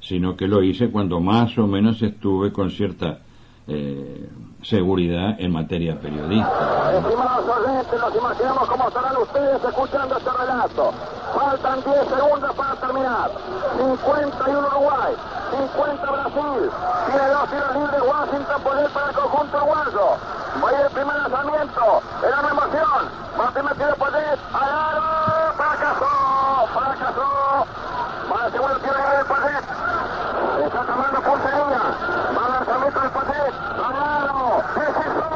[SPEAKER 21] sino que lo hice cuando más o menos estuve con cierta eh, seguridad en materia periodística.
[SPEAKER 26] Estimados oyentes, nos imaginamos cómo estarán ustedes escuchando este relato. Faltan 10 segundos para terminar. 51 Uruguay, 50 Brasil. Tiene dos tiros libres Washington por él para el conjunto uruguayo. Va a ir el primer lanzamiento. Era una emoción. Va el primer tiro por él. Al aro. Fracasó. Fracasó. Va el segundo tiro libre de Padet. Está tomando puntería. Va el lanzamiento de Padet. Al aro. Es eso.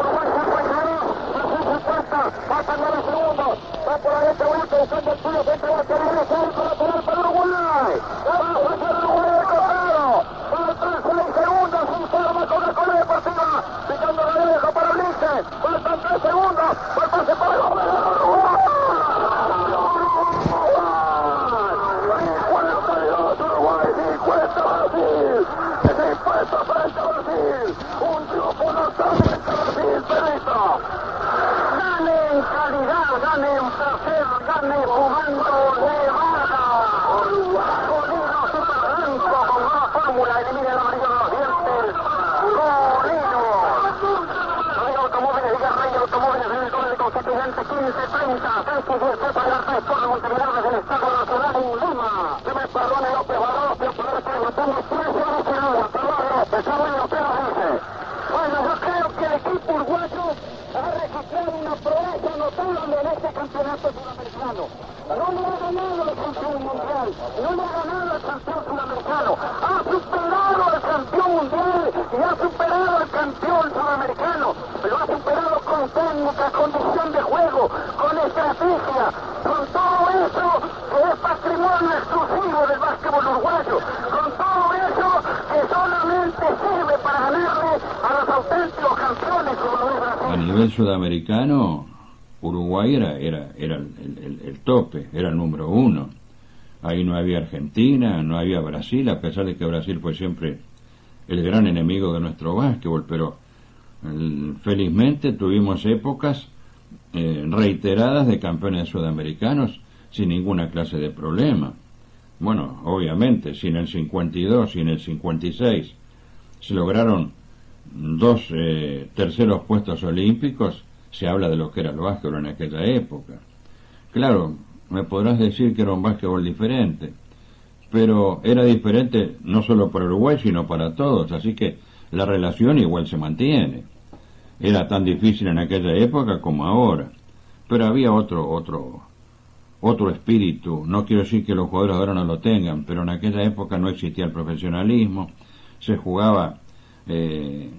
[SPEAKER 26] Uruguay 52. Brasil 50. Faltan 9 segundos. Va por ahí este vuelto buscando el tiro. Dentro de la carrera. Cerco lateral para Uruguay. Va a hacer Uruguay de costado. Faltan 6 segundos. Informa Coca-Cola Deportiva. Picando la derecha para Ulises. Faltan 3 segundos. Va el pase para Gómez. Uruguay. 52 Uruguay, 50 Brasil. Es impuesto frente a Brasil. Un triunfo notable frente a Brasil, Perito. Gane en calidad, gane en placer, gane jugando Nevada. Golino super blanco con nueva fórmula, elimina el amarillo de los dientes. Golino. Rey Automóviles, diga Rey Automóviles en el gol de constituyente 15-30. 6 y 10 para el Sport de Montevideo desde el Estado Nacional en Lima. Que me perdone López Barroso por estar votando 13 horas en agua. Perdón López, ¿sabe lo que nos dice? Bueno, yo creo que el equipo uruguayo ha registrado una proeza notable en este campeonato sudamericano. No le ha ganado el campeón mundial, no le ha ganado el campeón sudamericano, ha superado al campeón mundial y ha superado al campeón sudamericano. Lo ha superado con técnica, con visión de juego, con estrategia, con todo eso que es patrimonio exclusivo del básquetbol uruguayo, con todo eso que solamente sirve para ganarle a los auténticos campeones como lo es Brasil.
[SPEAKER 21] A nivel sudamericano, Uruguay era, era, era el, el- el tope, era el número uno. Ahí no había Argentina, no había Brasil, a pesar de que Brasil fue siempre el gran enemigo de nuestro básquetbol, pero el- felizmente tuvimos épocas eh, reiteradas de campeones sudamericanos sin ninguna clase de problema. Bueno, obviamente, si en el 52 y en el 56 se lograron dos eh, terceros puestos olímpicos, se habla de lo que era el básquetbol en aquella época. Claro, me podrás decir que era un básquetbol diferente, pero era diferente no solo para Uruguay, sino para todos, así que la relación igual se mantiene. Era tan difícil en aquella época como ahora, pero había otro, otro, otro espíritu. No quiero decir que los jugadores ahora no lo tengan, pero en aquella época no existía el profesionalismo, se jugaba eh,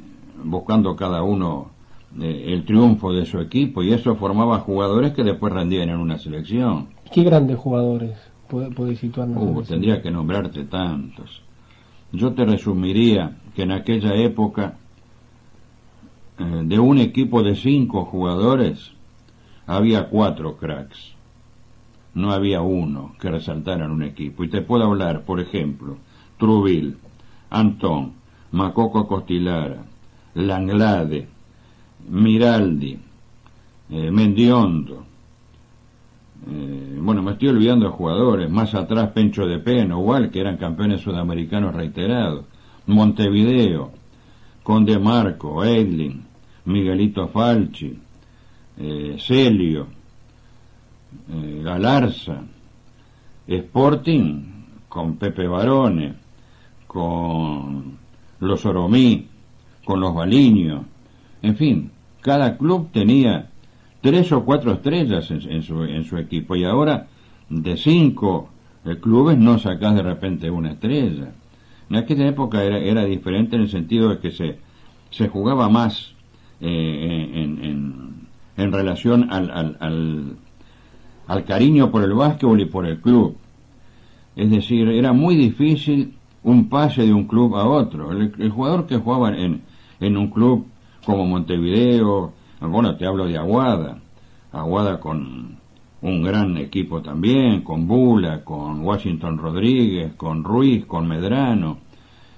[SPEAKER 21] buscando cada uno eh, el triunfo de su equipo y eso formaba jugadores que después rendían en una selección.
[SPEAKER 23] ¿Qué grandes jugadores puede situarnos?
[SPEAKER 21] Uh, tendría que nombrarte tantos. Yo te resumiría que en aquella época, eh, de un equipo de cinco jugadores, había cuatro cracks. No había uno que resaltara en un equipo. Y te puedo hablar, por ejemplo, Trubil, Antón, Macoco Costilara, Langlade, Miraldi, eh, Mendiondo, eh, bueno, me estoy olvidando de jugadores, más atrás Pencho de Peno, igual que eran campeones sudamericanos reiterados, Montevideo, Conde Marco, Edlin, Miguelito Falchi, eh, Celio, eh, Galarza, Sporting con Pepe Barone, con los Oromí, con los Baliños, en fin, cada club tenía tres o cuatro estrellas en, su, en su equipo y ahora de cinco eh, clubes no sacás de repente una estrella. En aquella época era, era diferente en el sentido de que se, se jugaba más eh, en, en- en relación al, al, al, al cariño por el básquetbol y por el club. Es decir, era muy difícil un pase de un club a otro. El, el jugador que jugaba en, en un club como Montevideo, Bueno, te hablo de Aguada. Aguada con un gran equipo también, con Bula, con Washington Rodríguez, con Ruiz, con Medrano.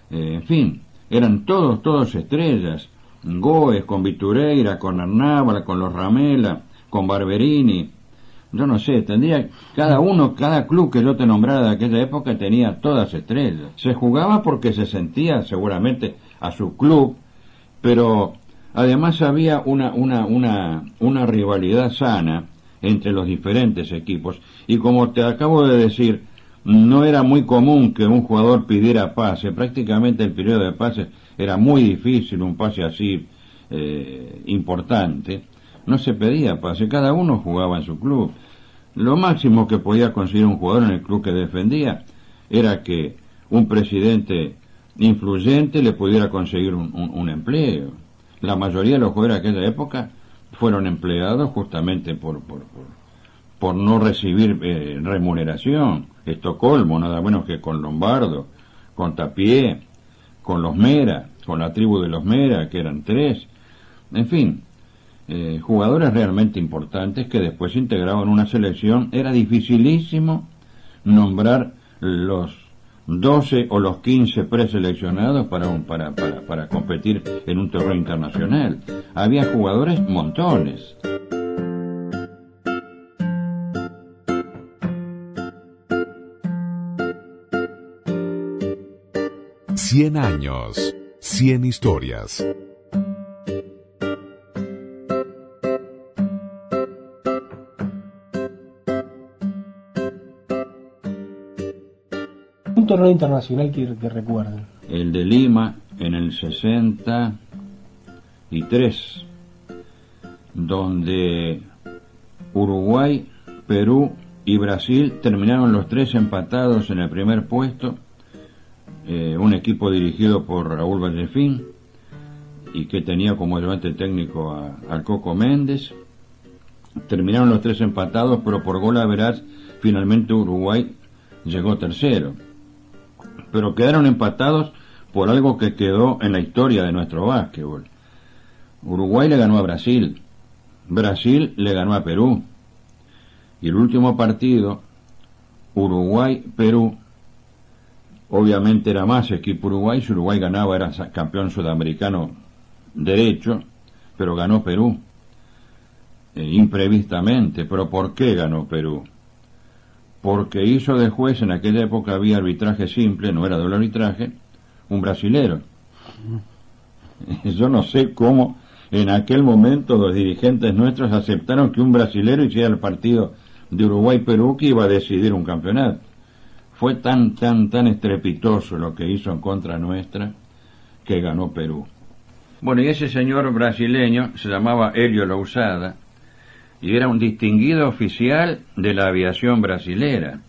[SPEAKER 21] Eh, en fin, eran todos, todos estrellas. Goes, con Vitureira, con Arnábal, con los Ramela, con Barberini. Yo no sé, tendría, cada uno, cada club que yo te nombrara de aquella época tenía todas estrellas. Se jugaba porque se sentía seguramente a su club, pero además había una, una, una, una rivalidad sana entre los diferentes equipos. Y como te acabo de decir, no era muy común que un jugador pidiera pase. Prácticamente el periodo de pase era muy difícil, un pase así eh, importante. No se pedía pase, cada uno jugaba en su club. Lo máximo que podía conseguir un jugador en el club que defendía era que un presidente influyente le pudiera conseguir un, un empleo. La mayoría de los jugadores de aquella época fueron empleados justamente por, por, por, no recibir eh, remuneración. Estocolmo, nada menos que con Lombardo, con Tapié, con los Mera, con la tribu de los Mera, que eran tres. En fin, eh, jugadores realmente importantes que después integraban una selección. Era dificilísimo nombrar los 12 o los 15 preseleccionados para, competir en un terreno internacional. Había jugadores montones.
[SPEAKER 2] Cien años, cien historias.
[SPEAKER 23] Internacional que, recuerden.
[SPEAKER 21] El de Lima en el 63, donde Uruguay, Perú y Brasil terminaron los tres empatados en el primer puesto. Eh, un equipo dirigido por Raúl Vallefín y que tenía como ayudante técnico a, al Coco Méndez. Terminaron los tres empatados, pero por gol a veraz, finalmente Uruguay llegó tercero pero quedaron empatados por algo que quedó en la historia de nuestro básquetbol. Uruguay le ganó a Brasil, Brasil le ganó a Perú, y el último partido, Uruguay-Perú, obviamente era más equipo Uruguay, si Uruguay ganaba era campeón sudamericano derecho, pero ganó Perú, eh, imprevistamente, pero ¿por qué ganó Perú? Porque hizo de juez, en aquella época había arbitraje simple, no era doble arbitraje, un brasilero. Yo no sé cómo en aquel momento los dirigentes nuestros aceptaron que un brasilero hiciera el partido de Uruguay-Perú que iba a decidir un campeonato. Fue tan, tan, tan estrepitoso lo que hizo en contra nuestra que ganó Perú. Bueno, y ese señor brasileño se llamaba Helio Lousada, y era un distinguido oficial de la aviación brasilera.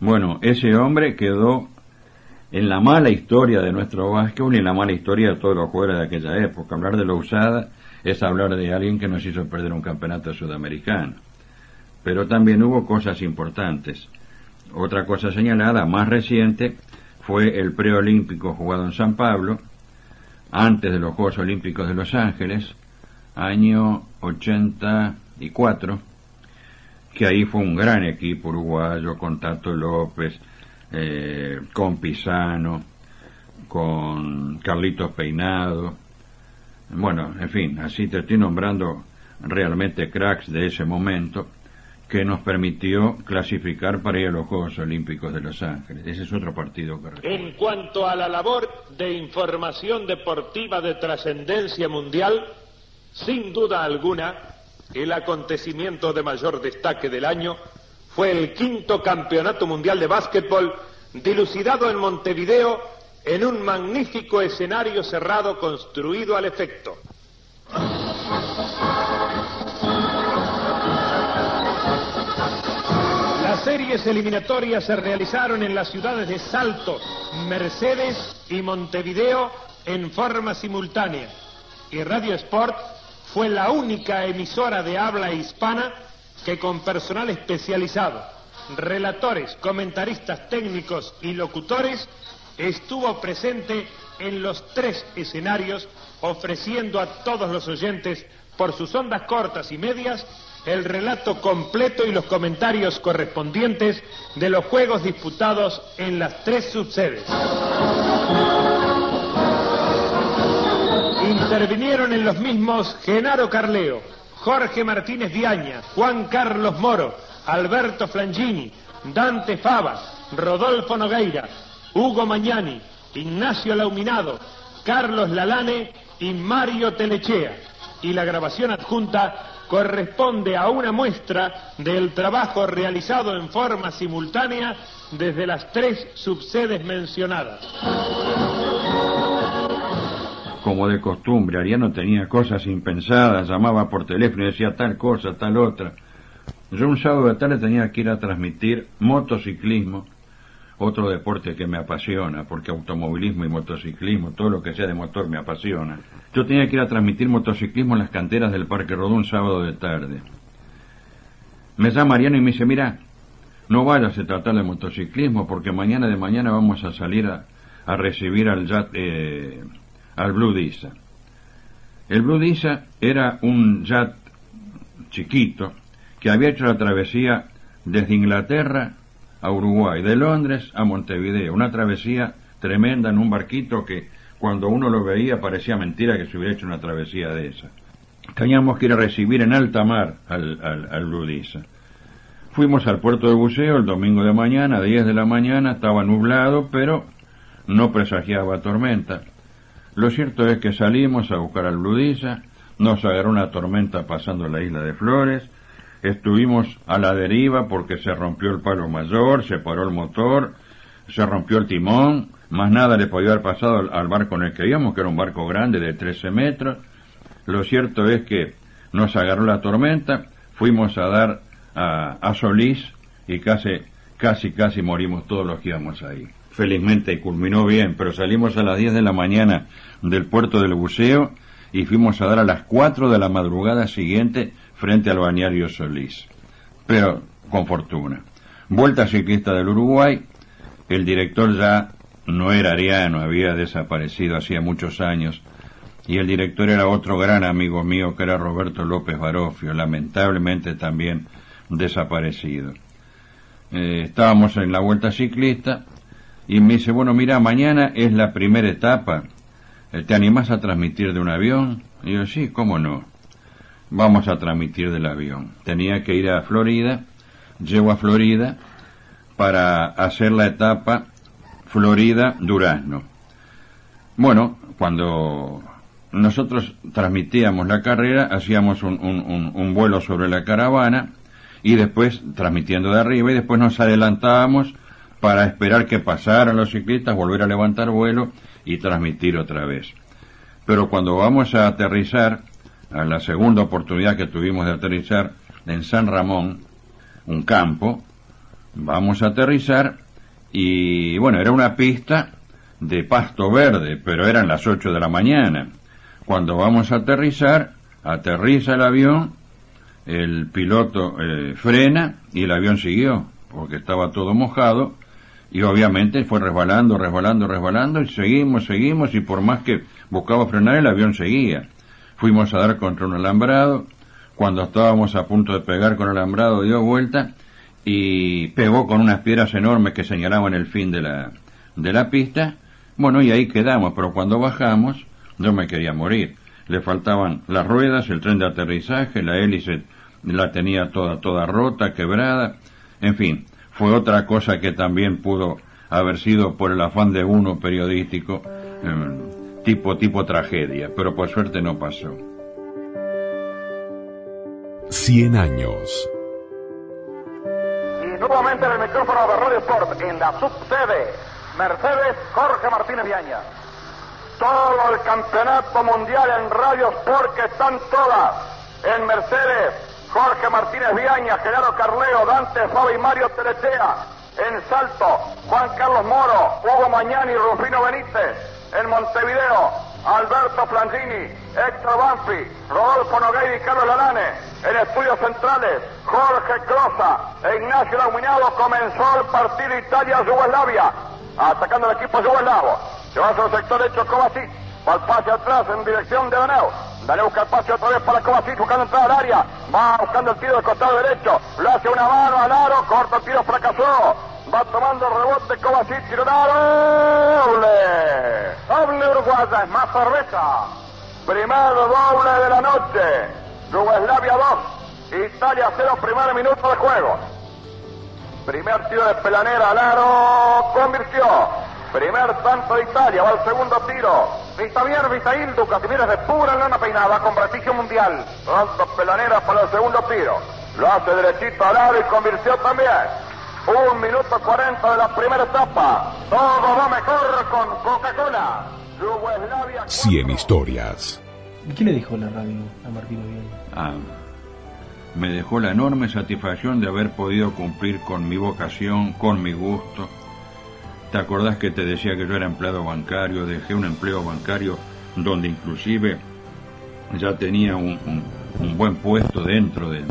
[SPEAKER 21] Bueno, ese hombre quedó en la mala historia de nuestro básquetbol y en la mala historia de todos los jugadores de aquella época. Hablar de la usada es hablar de alguien que nos hizo perder un campeonato sudamericano. Pero también hubo cosas importantes. Otra cosa señalada, más reciente, fue el preolímpico jugado en San Pablo, antes de los Juegos Olímpicos de Los Ángeles, año 80 cuatro, que ahí fue un gran equipo uruguayo con Tato López, eh, con Pisano, con Carlitos Peinado. Bueno, en fin, así te estoy nombrando realmente cracks de ese momento que nos permitió clasificar para ir a los Juegos Olímpicos de Los Ángeles. Ese es otro partido que
[SPEAKER 27] En cuanto a la labor de información deportiva de trascendencia mundial, sin duda alguna, el acontecimiento de mayor destaque del año fue el quinto Campeonato Mundial de Básquetbol dilucidado en Montevideo en un magnífico escenario cerrado construido al efecto. Las series eliminatorias se realizaron en las ciudades de Salto, Mercedes y Montevideo en forma simultánea. Y Radio Sport fue la única emisora de habla hispana que con personal especializado, relatores, comentaristas técnicos y locutores, estuvo presente en los tres escenarios ofreciendo a todos los oyentes por sus ondas cortas y medias el relato completo y los comentarios correspondientes de los juegos disputados en las tres subsedes. Intervinieron en los mismos Genaro Carleo, Jorge Martínez Viaña, Juan Carlos Moro, Alberto Flangini, Dante Fava, Rodolfo Nogueira, Hugo Mañani, Ignacio Lauminado, Carlos Lalane y Mario Telechea. Y la grabación adjunta corresponde a una muestra del trabajo realizado en forma simultánea desde las tres subsedes mencionadas.
[SPEAKER 21] Como de costumbre, Ariano tenía cosas impensadas, llamaba por teléfono y decía tal cosa, tal otra. Yo un sábado de tarde tenía que ir a transmitir motociclismo, otro deporte que me apasiona, porque automovilismo y motociclismo, todo lo que sea de motor me apasiona. Yo tenía que ir a transmitir motociclismo en las canteras del Parque Rodó un sábado de tarde. Me llama Ariano y me dice, mira, no vayas a tratar de motociclismo porque mañana de mañana vamos a salir a, a recibir al, eh, al Blue Disa. El Blue Disa era un yacht chiquito que había hecho la travesía desde Inglaterra a Uruguay, de Londres a Montevideo, una travesía tremenda en un barquito que cuando uno lo veía parecía mentira que se hubiera hecho una travesía de esa. Teníamos que ir a recibir en alta mar al, al, Blue Disa. Fuimos al puerto de buceo el domingo de mañana, a 10 de la mañana, estaba nublado, pero no presagiaba tormenta. Lo cierto es que salimos a buscar al Bludisa, nos agarró una tormenta pasando la isla de Flores, estuvimos a la deriva porque se rompió el palo mayor, se paró el motor, se rompió el timón, más nada le podía haber pasado al, al barco en el que íbamos, que era un barco grande de 13 metros. Lo cierto es que nos agarró la tormenta, fuimos a dar a, a Solís y casi, casi, casi morimos todos los que íbamos ahí. Felizmente culminó bien, pero salimos a las 10 de la mañana del puerto del buceo y fuimos a dar a las 4 de la madrugada siguiente frente al bañario Solís. Pero con fortuna. Vuelta ciclista del Uruguay, el director ya no era ariano, había desaparecido hacía muchos años, y el director era otro gran amigo mío que era Roberto López Barofio, lamentablemente también desaparecido. Eh, estábamos en la vuelta ciclista y me dice, bueno, mira, mañana es la primera etapa, Eh, ¿te animás a transmitir de un avión? Y yo, sí, ¿cómo no? Vamos a transmitir del avión. Tenía que ir a Florida, llego a Florida para hacer la etapa Florida-Durazno. Bueno, cuando nosotros transmitíamos la carrera, hacíamos un, un- un- un vuelo sobre la caravana y después transmitiendo de arriba y después nos adelantábamos para esperar que pasaran los ciclistas, volver a levantar vuelo y transmitir otra vez. Pero cuando vamos a aterrizar, a la segunda oportunidad que tuvimos de aterrizar en San Ramón, un campo, vamos a aterrizar y bueno, era una pista de pasto verde, pero eran las 8 de la mañana. Cuando vamos a aterrizar, aterriza el avión, el piloto eh, frena y el avión siguió, porque estaba todo mojado y obviamente fue resbalando, resbalando, resbalando y seguimos, seguimos y por más que buscaba frenar el avión seguía. Fuimos a dar contra un alambrado, cuando estábamos a punto de pegar con el alambrado dio vuelta y pegó con unas piedras enormes que señalaban el fin de la, de la pista. Bueno, y ahí quedamos, pero cuando bajamos yo me quería morir. Le faltaban las ruedas, el tren de aterrizaje, la hélice la tenía toda, toda rota, quebrada, en fin, fue otra cosa que también pudo haber sido por el afán de uno periodístico, eh, tipo, tipo tragedia, pero por suerte no pasó.
[SPEAKER 2] 100 años.
[SPEAKER 26] Y nuevamente en el micrófono de Radio Sport, en la subsede, Mercedes Jorge Martínez Viaña. Todo el campeonato mundial en Radio Sport que están todas. En Mercedes, Jorge Martínez Viaña, Gerardo Carleo, Dante Fabi Mario Telechea. En Salto, Juan Carlos Moro, Hugo Mañani Rufino Benítez. En Montevideo, Alberto Flangini, Héctor Banfi, Rodolfo Nogueira y Carlos Lalane. En estudios centrales, Jorge Crosa e Ignacio Lauminado comenzó el partido Italia-Yugoslavia. Atacando el equipo yugoslavo. Se va hacia el sector hecho Kovacic. Va el pase atrás en dirección de Beneo. Dale busca espacio otra vez para Kovacic buscando entrar al área. Va buscando el tiro del costado derecho. Lo hace una mano al aro. Corta el tiro, fracasó. Va tomando el rebote Kovacic. Tiro aro. Doble. Doble uruguaya. Es más cerveza. Primer doble de la noche. Yugoslavia 2. Italia 0. Primer minuto de juego. Primer tiro de Pelanera al aro. Convirtió. Primer tanto de Italia. Va al segundo tiro. Vista bien, vista Hildu. Casimiro de pura lana peinada con prestigio mundial. Tanto Pelanera para el segundo tiro. Lo hace derechito al aro y convirtió también. Un minuto cuarenta de la primera etapa. Todo va mejor con Coca-Cola. Yugoslavia.
[SPEAKER 2] 100 historias.
[SPEAKER 23] ¿Y qué le dijo la radio a Martino Bien?
[SPEAKER 21] Ah, me dejó la enorme satisfacción de haber podido cumplir con mi vocación, con mi gusto. ¿Te acordás que te decía que yo era empleado bancario? Dejé un empleo bancario donde inclusive ya tenía un, buen puesto dentro de,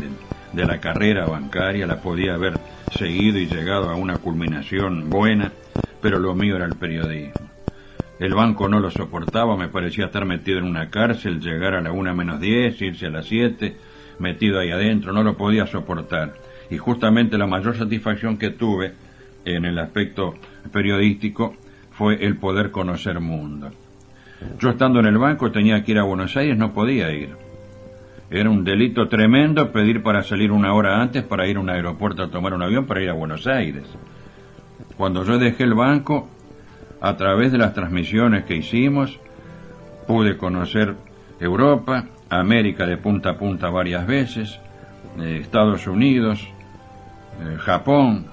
[SPEAKER 21] la carrera bancaria, la podía haber seguido y llegado a una culminación buena, pero lo mío era el periodismo. El banco no lo soportaba, me parecía estar metido en una cárcel, llegar a la una menos 10, irse a las 7, metido ahí adentro, no lo podía soportar. Y justamente la mayor satisfacción que tuve en el aspecto periodístico fue el poder conocer mundo. Yo estando en el banco tenía que ir a Buenos Aires, no podía ir. Era un delito tremendo pedir para salir una hora antes para ir a un aeropuerto a tomar un avión para ir a Buenos Aires. Cuando yo dejé el banco, a través de las transmisiones que hicimos, pude conocer Europa, América de punta a punta varias veces, eh, Estados Unidos, eh, Japón,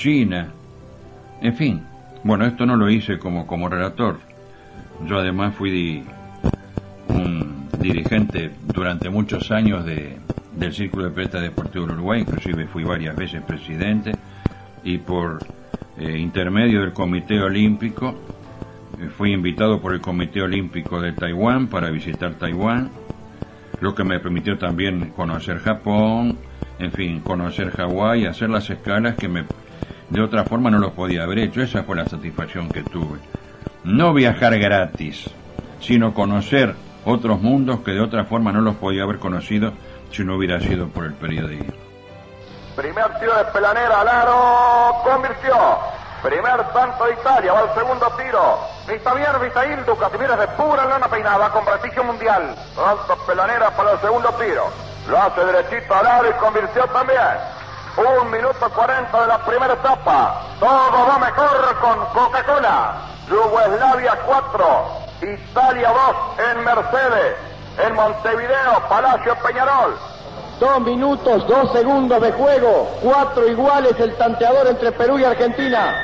[SPEAKER 21] China, en fin. Bueno, esto no lo hice como, como relator. Yo además fui un dirigente durante muchos años de, del Círculo de Periodistas Deportivo del Uruguay, inclusive fui varias veces presidente, y por eh, intermedio del Comité Olímpico, eh, fui invitado por el Comité Olímpico de Taiwán para visitar Taiwán, lo que me permitió también conocer Japón, en fin, conocer Hawái, hacer las escalas que me, de otra forma no lo podía haber hecho. Esa fue la satisfacción que tuve. No viajar gratis, sino conocer otros mundos que de otra forma no los podía haber conocido si no hubiera sido por el periodismo.
[SPEAKER 26] Primer tiro de Pelanera al aro, convirtió. Primer tanto de Italia, va al segundo tiro. Vista bien, vista Hildu, Casimiro de pura lana peinada con prestigio mundial. Tanto Pelanera para el segundo tiro. Lo hace derechito al aro y convirtió también. Un minuto cuarenta de la primera etapa. Todo va mejor con Coca-Cola. Yugoslavia 4, Italia 2 en Mercedes. En Montevideo, Palacio Peñarol.
[SPEAKER 28] Dos minutos, dos segundos de juego. Cuatro iguales el tanteador entre Perú y Argentina.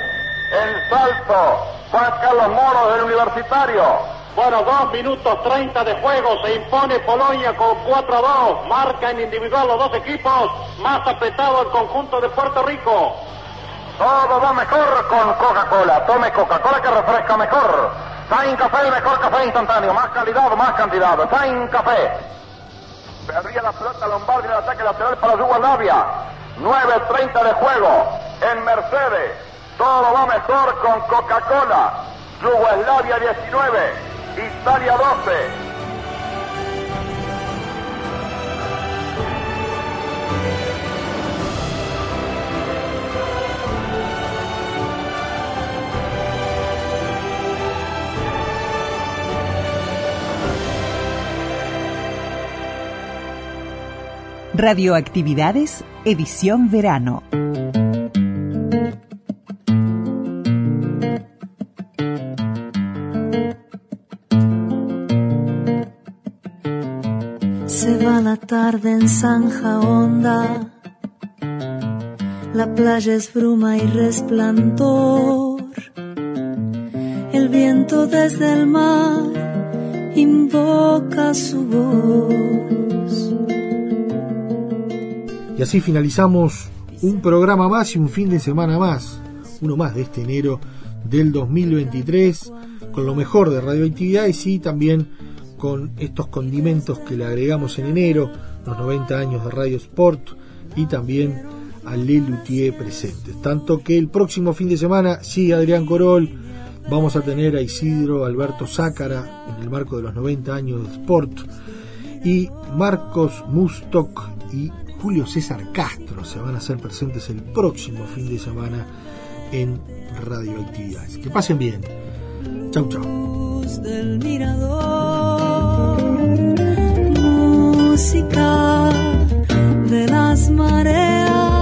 [SPEAKER 26] El salto, Juan Carlos Moro del Universitario.
[SPEAKER 28] Bueno, dos minutos treinta de juego. Se impone Polonia con 4 a 2. Marca en individual los dos equipos. Más apretado el conjunto de Puerto Rico.
[SPEAKER 26] Todo va mejor con Coca-Cola. Tome Coca-Cola que refresca mejor. Sain Café, el mejor café instantáneo. Más calidad, más cantidad. Sain Café. Perdía la pelota Lombardi en el ataque lateral para Yugoslavia. 9.30 de juego en Mercedes. Todo va mejor con Coca-Cola. Yugoslavia 19, Italia 12.
[SPEAKER 20] Radioactividades, edición verano.
[SPEAKER 29] Tarde en Zanja Honda. La playa es bruma y resplandor. El viento desde el mar invoca su voz.
[SPEAKER 1] Y así finalizamos un programa más y un fin de semana más, uno más de este enero del 2023, con lo mejor de radioactividades y también con estos condimentos que le agregamos en enero, los 90 años de Radio Sport y también a Le Luthier presentes. Tanto que el próximo fin de semana, sí, Adrián Corol, Vamos a tener a Isidro Alberto Zácara en el marco de los 90 años de Sport y Marcos Mustok y Julio César Castro se van a hacer presentes el próximo fin de semana en Radioactividades. Que pasen bien. Chau, chau.
[SPEAKER 29] luz del mirador, música de las mareas.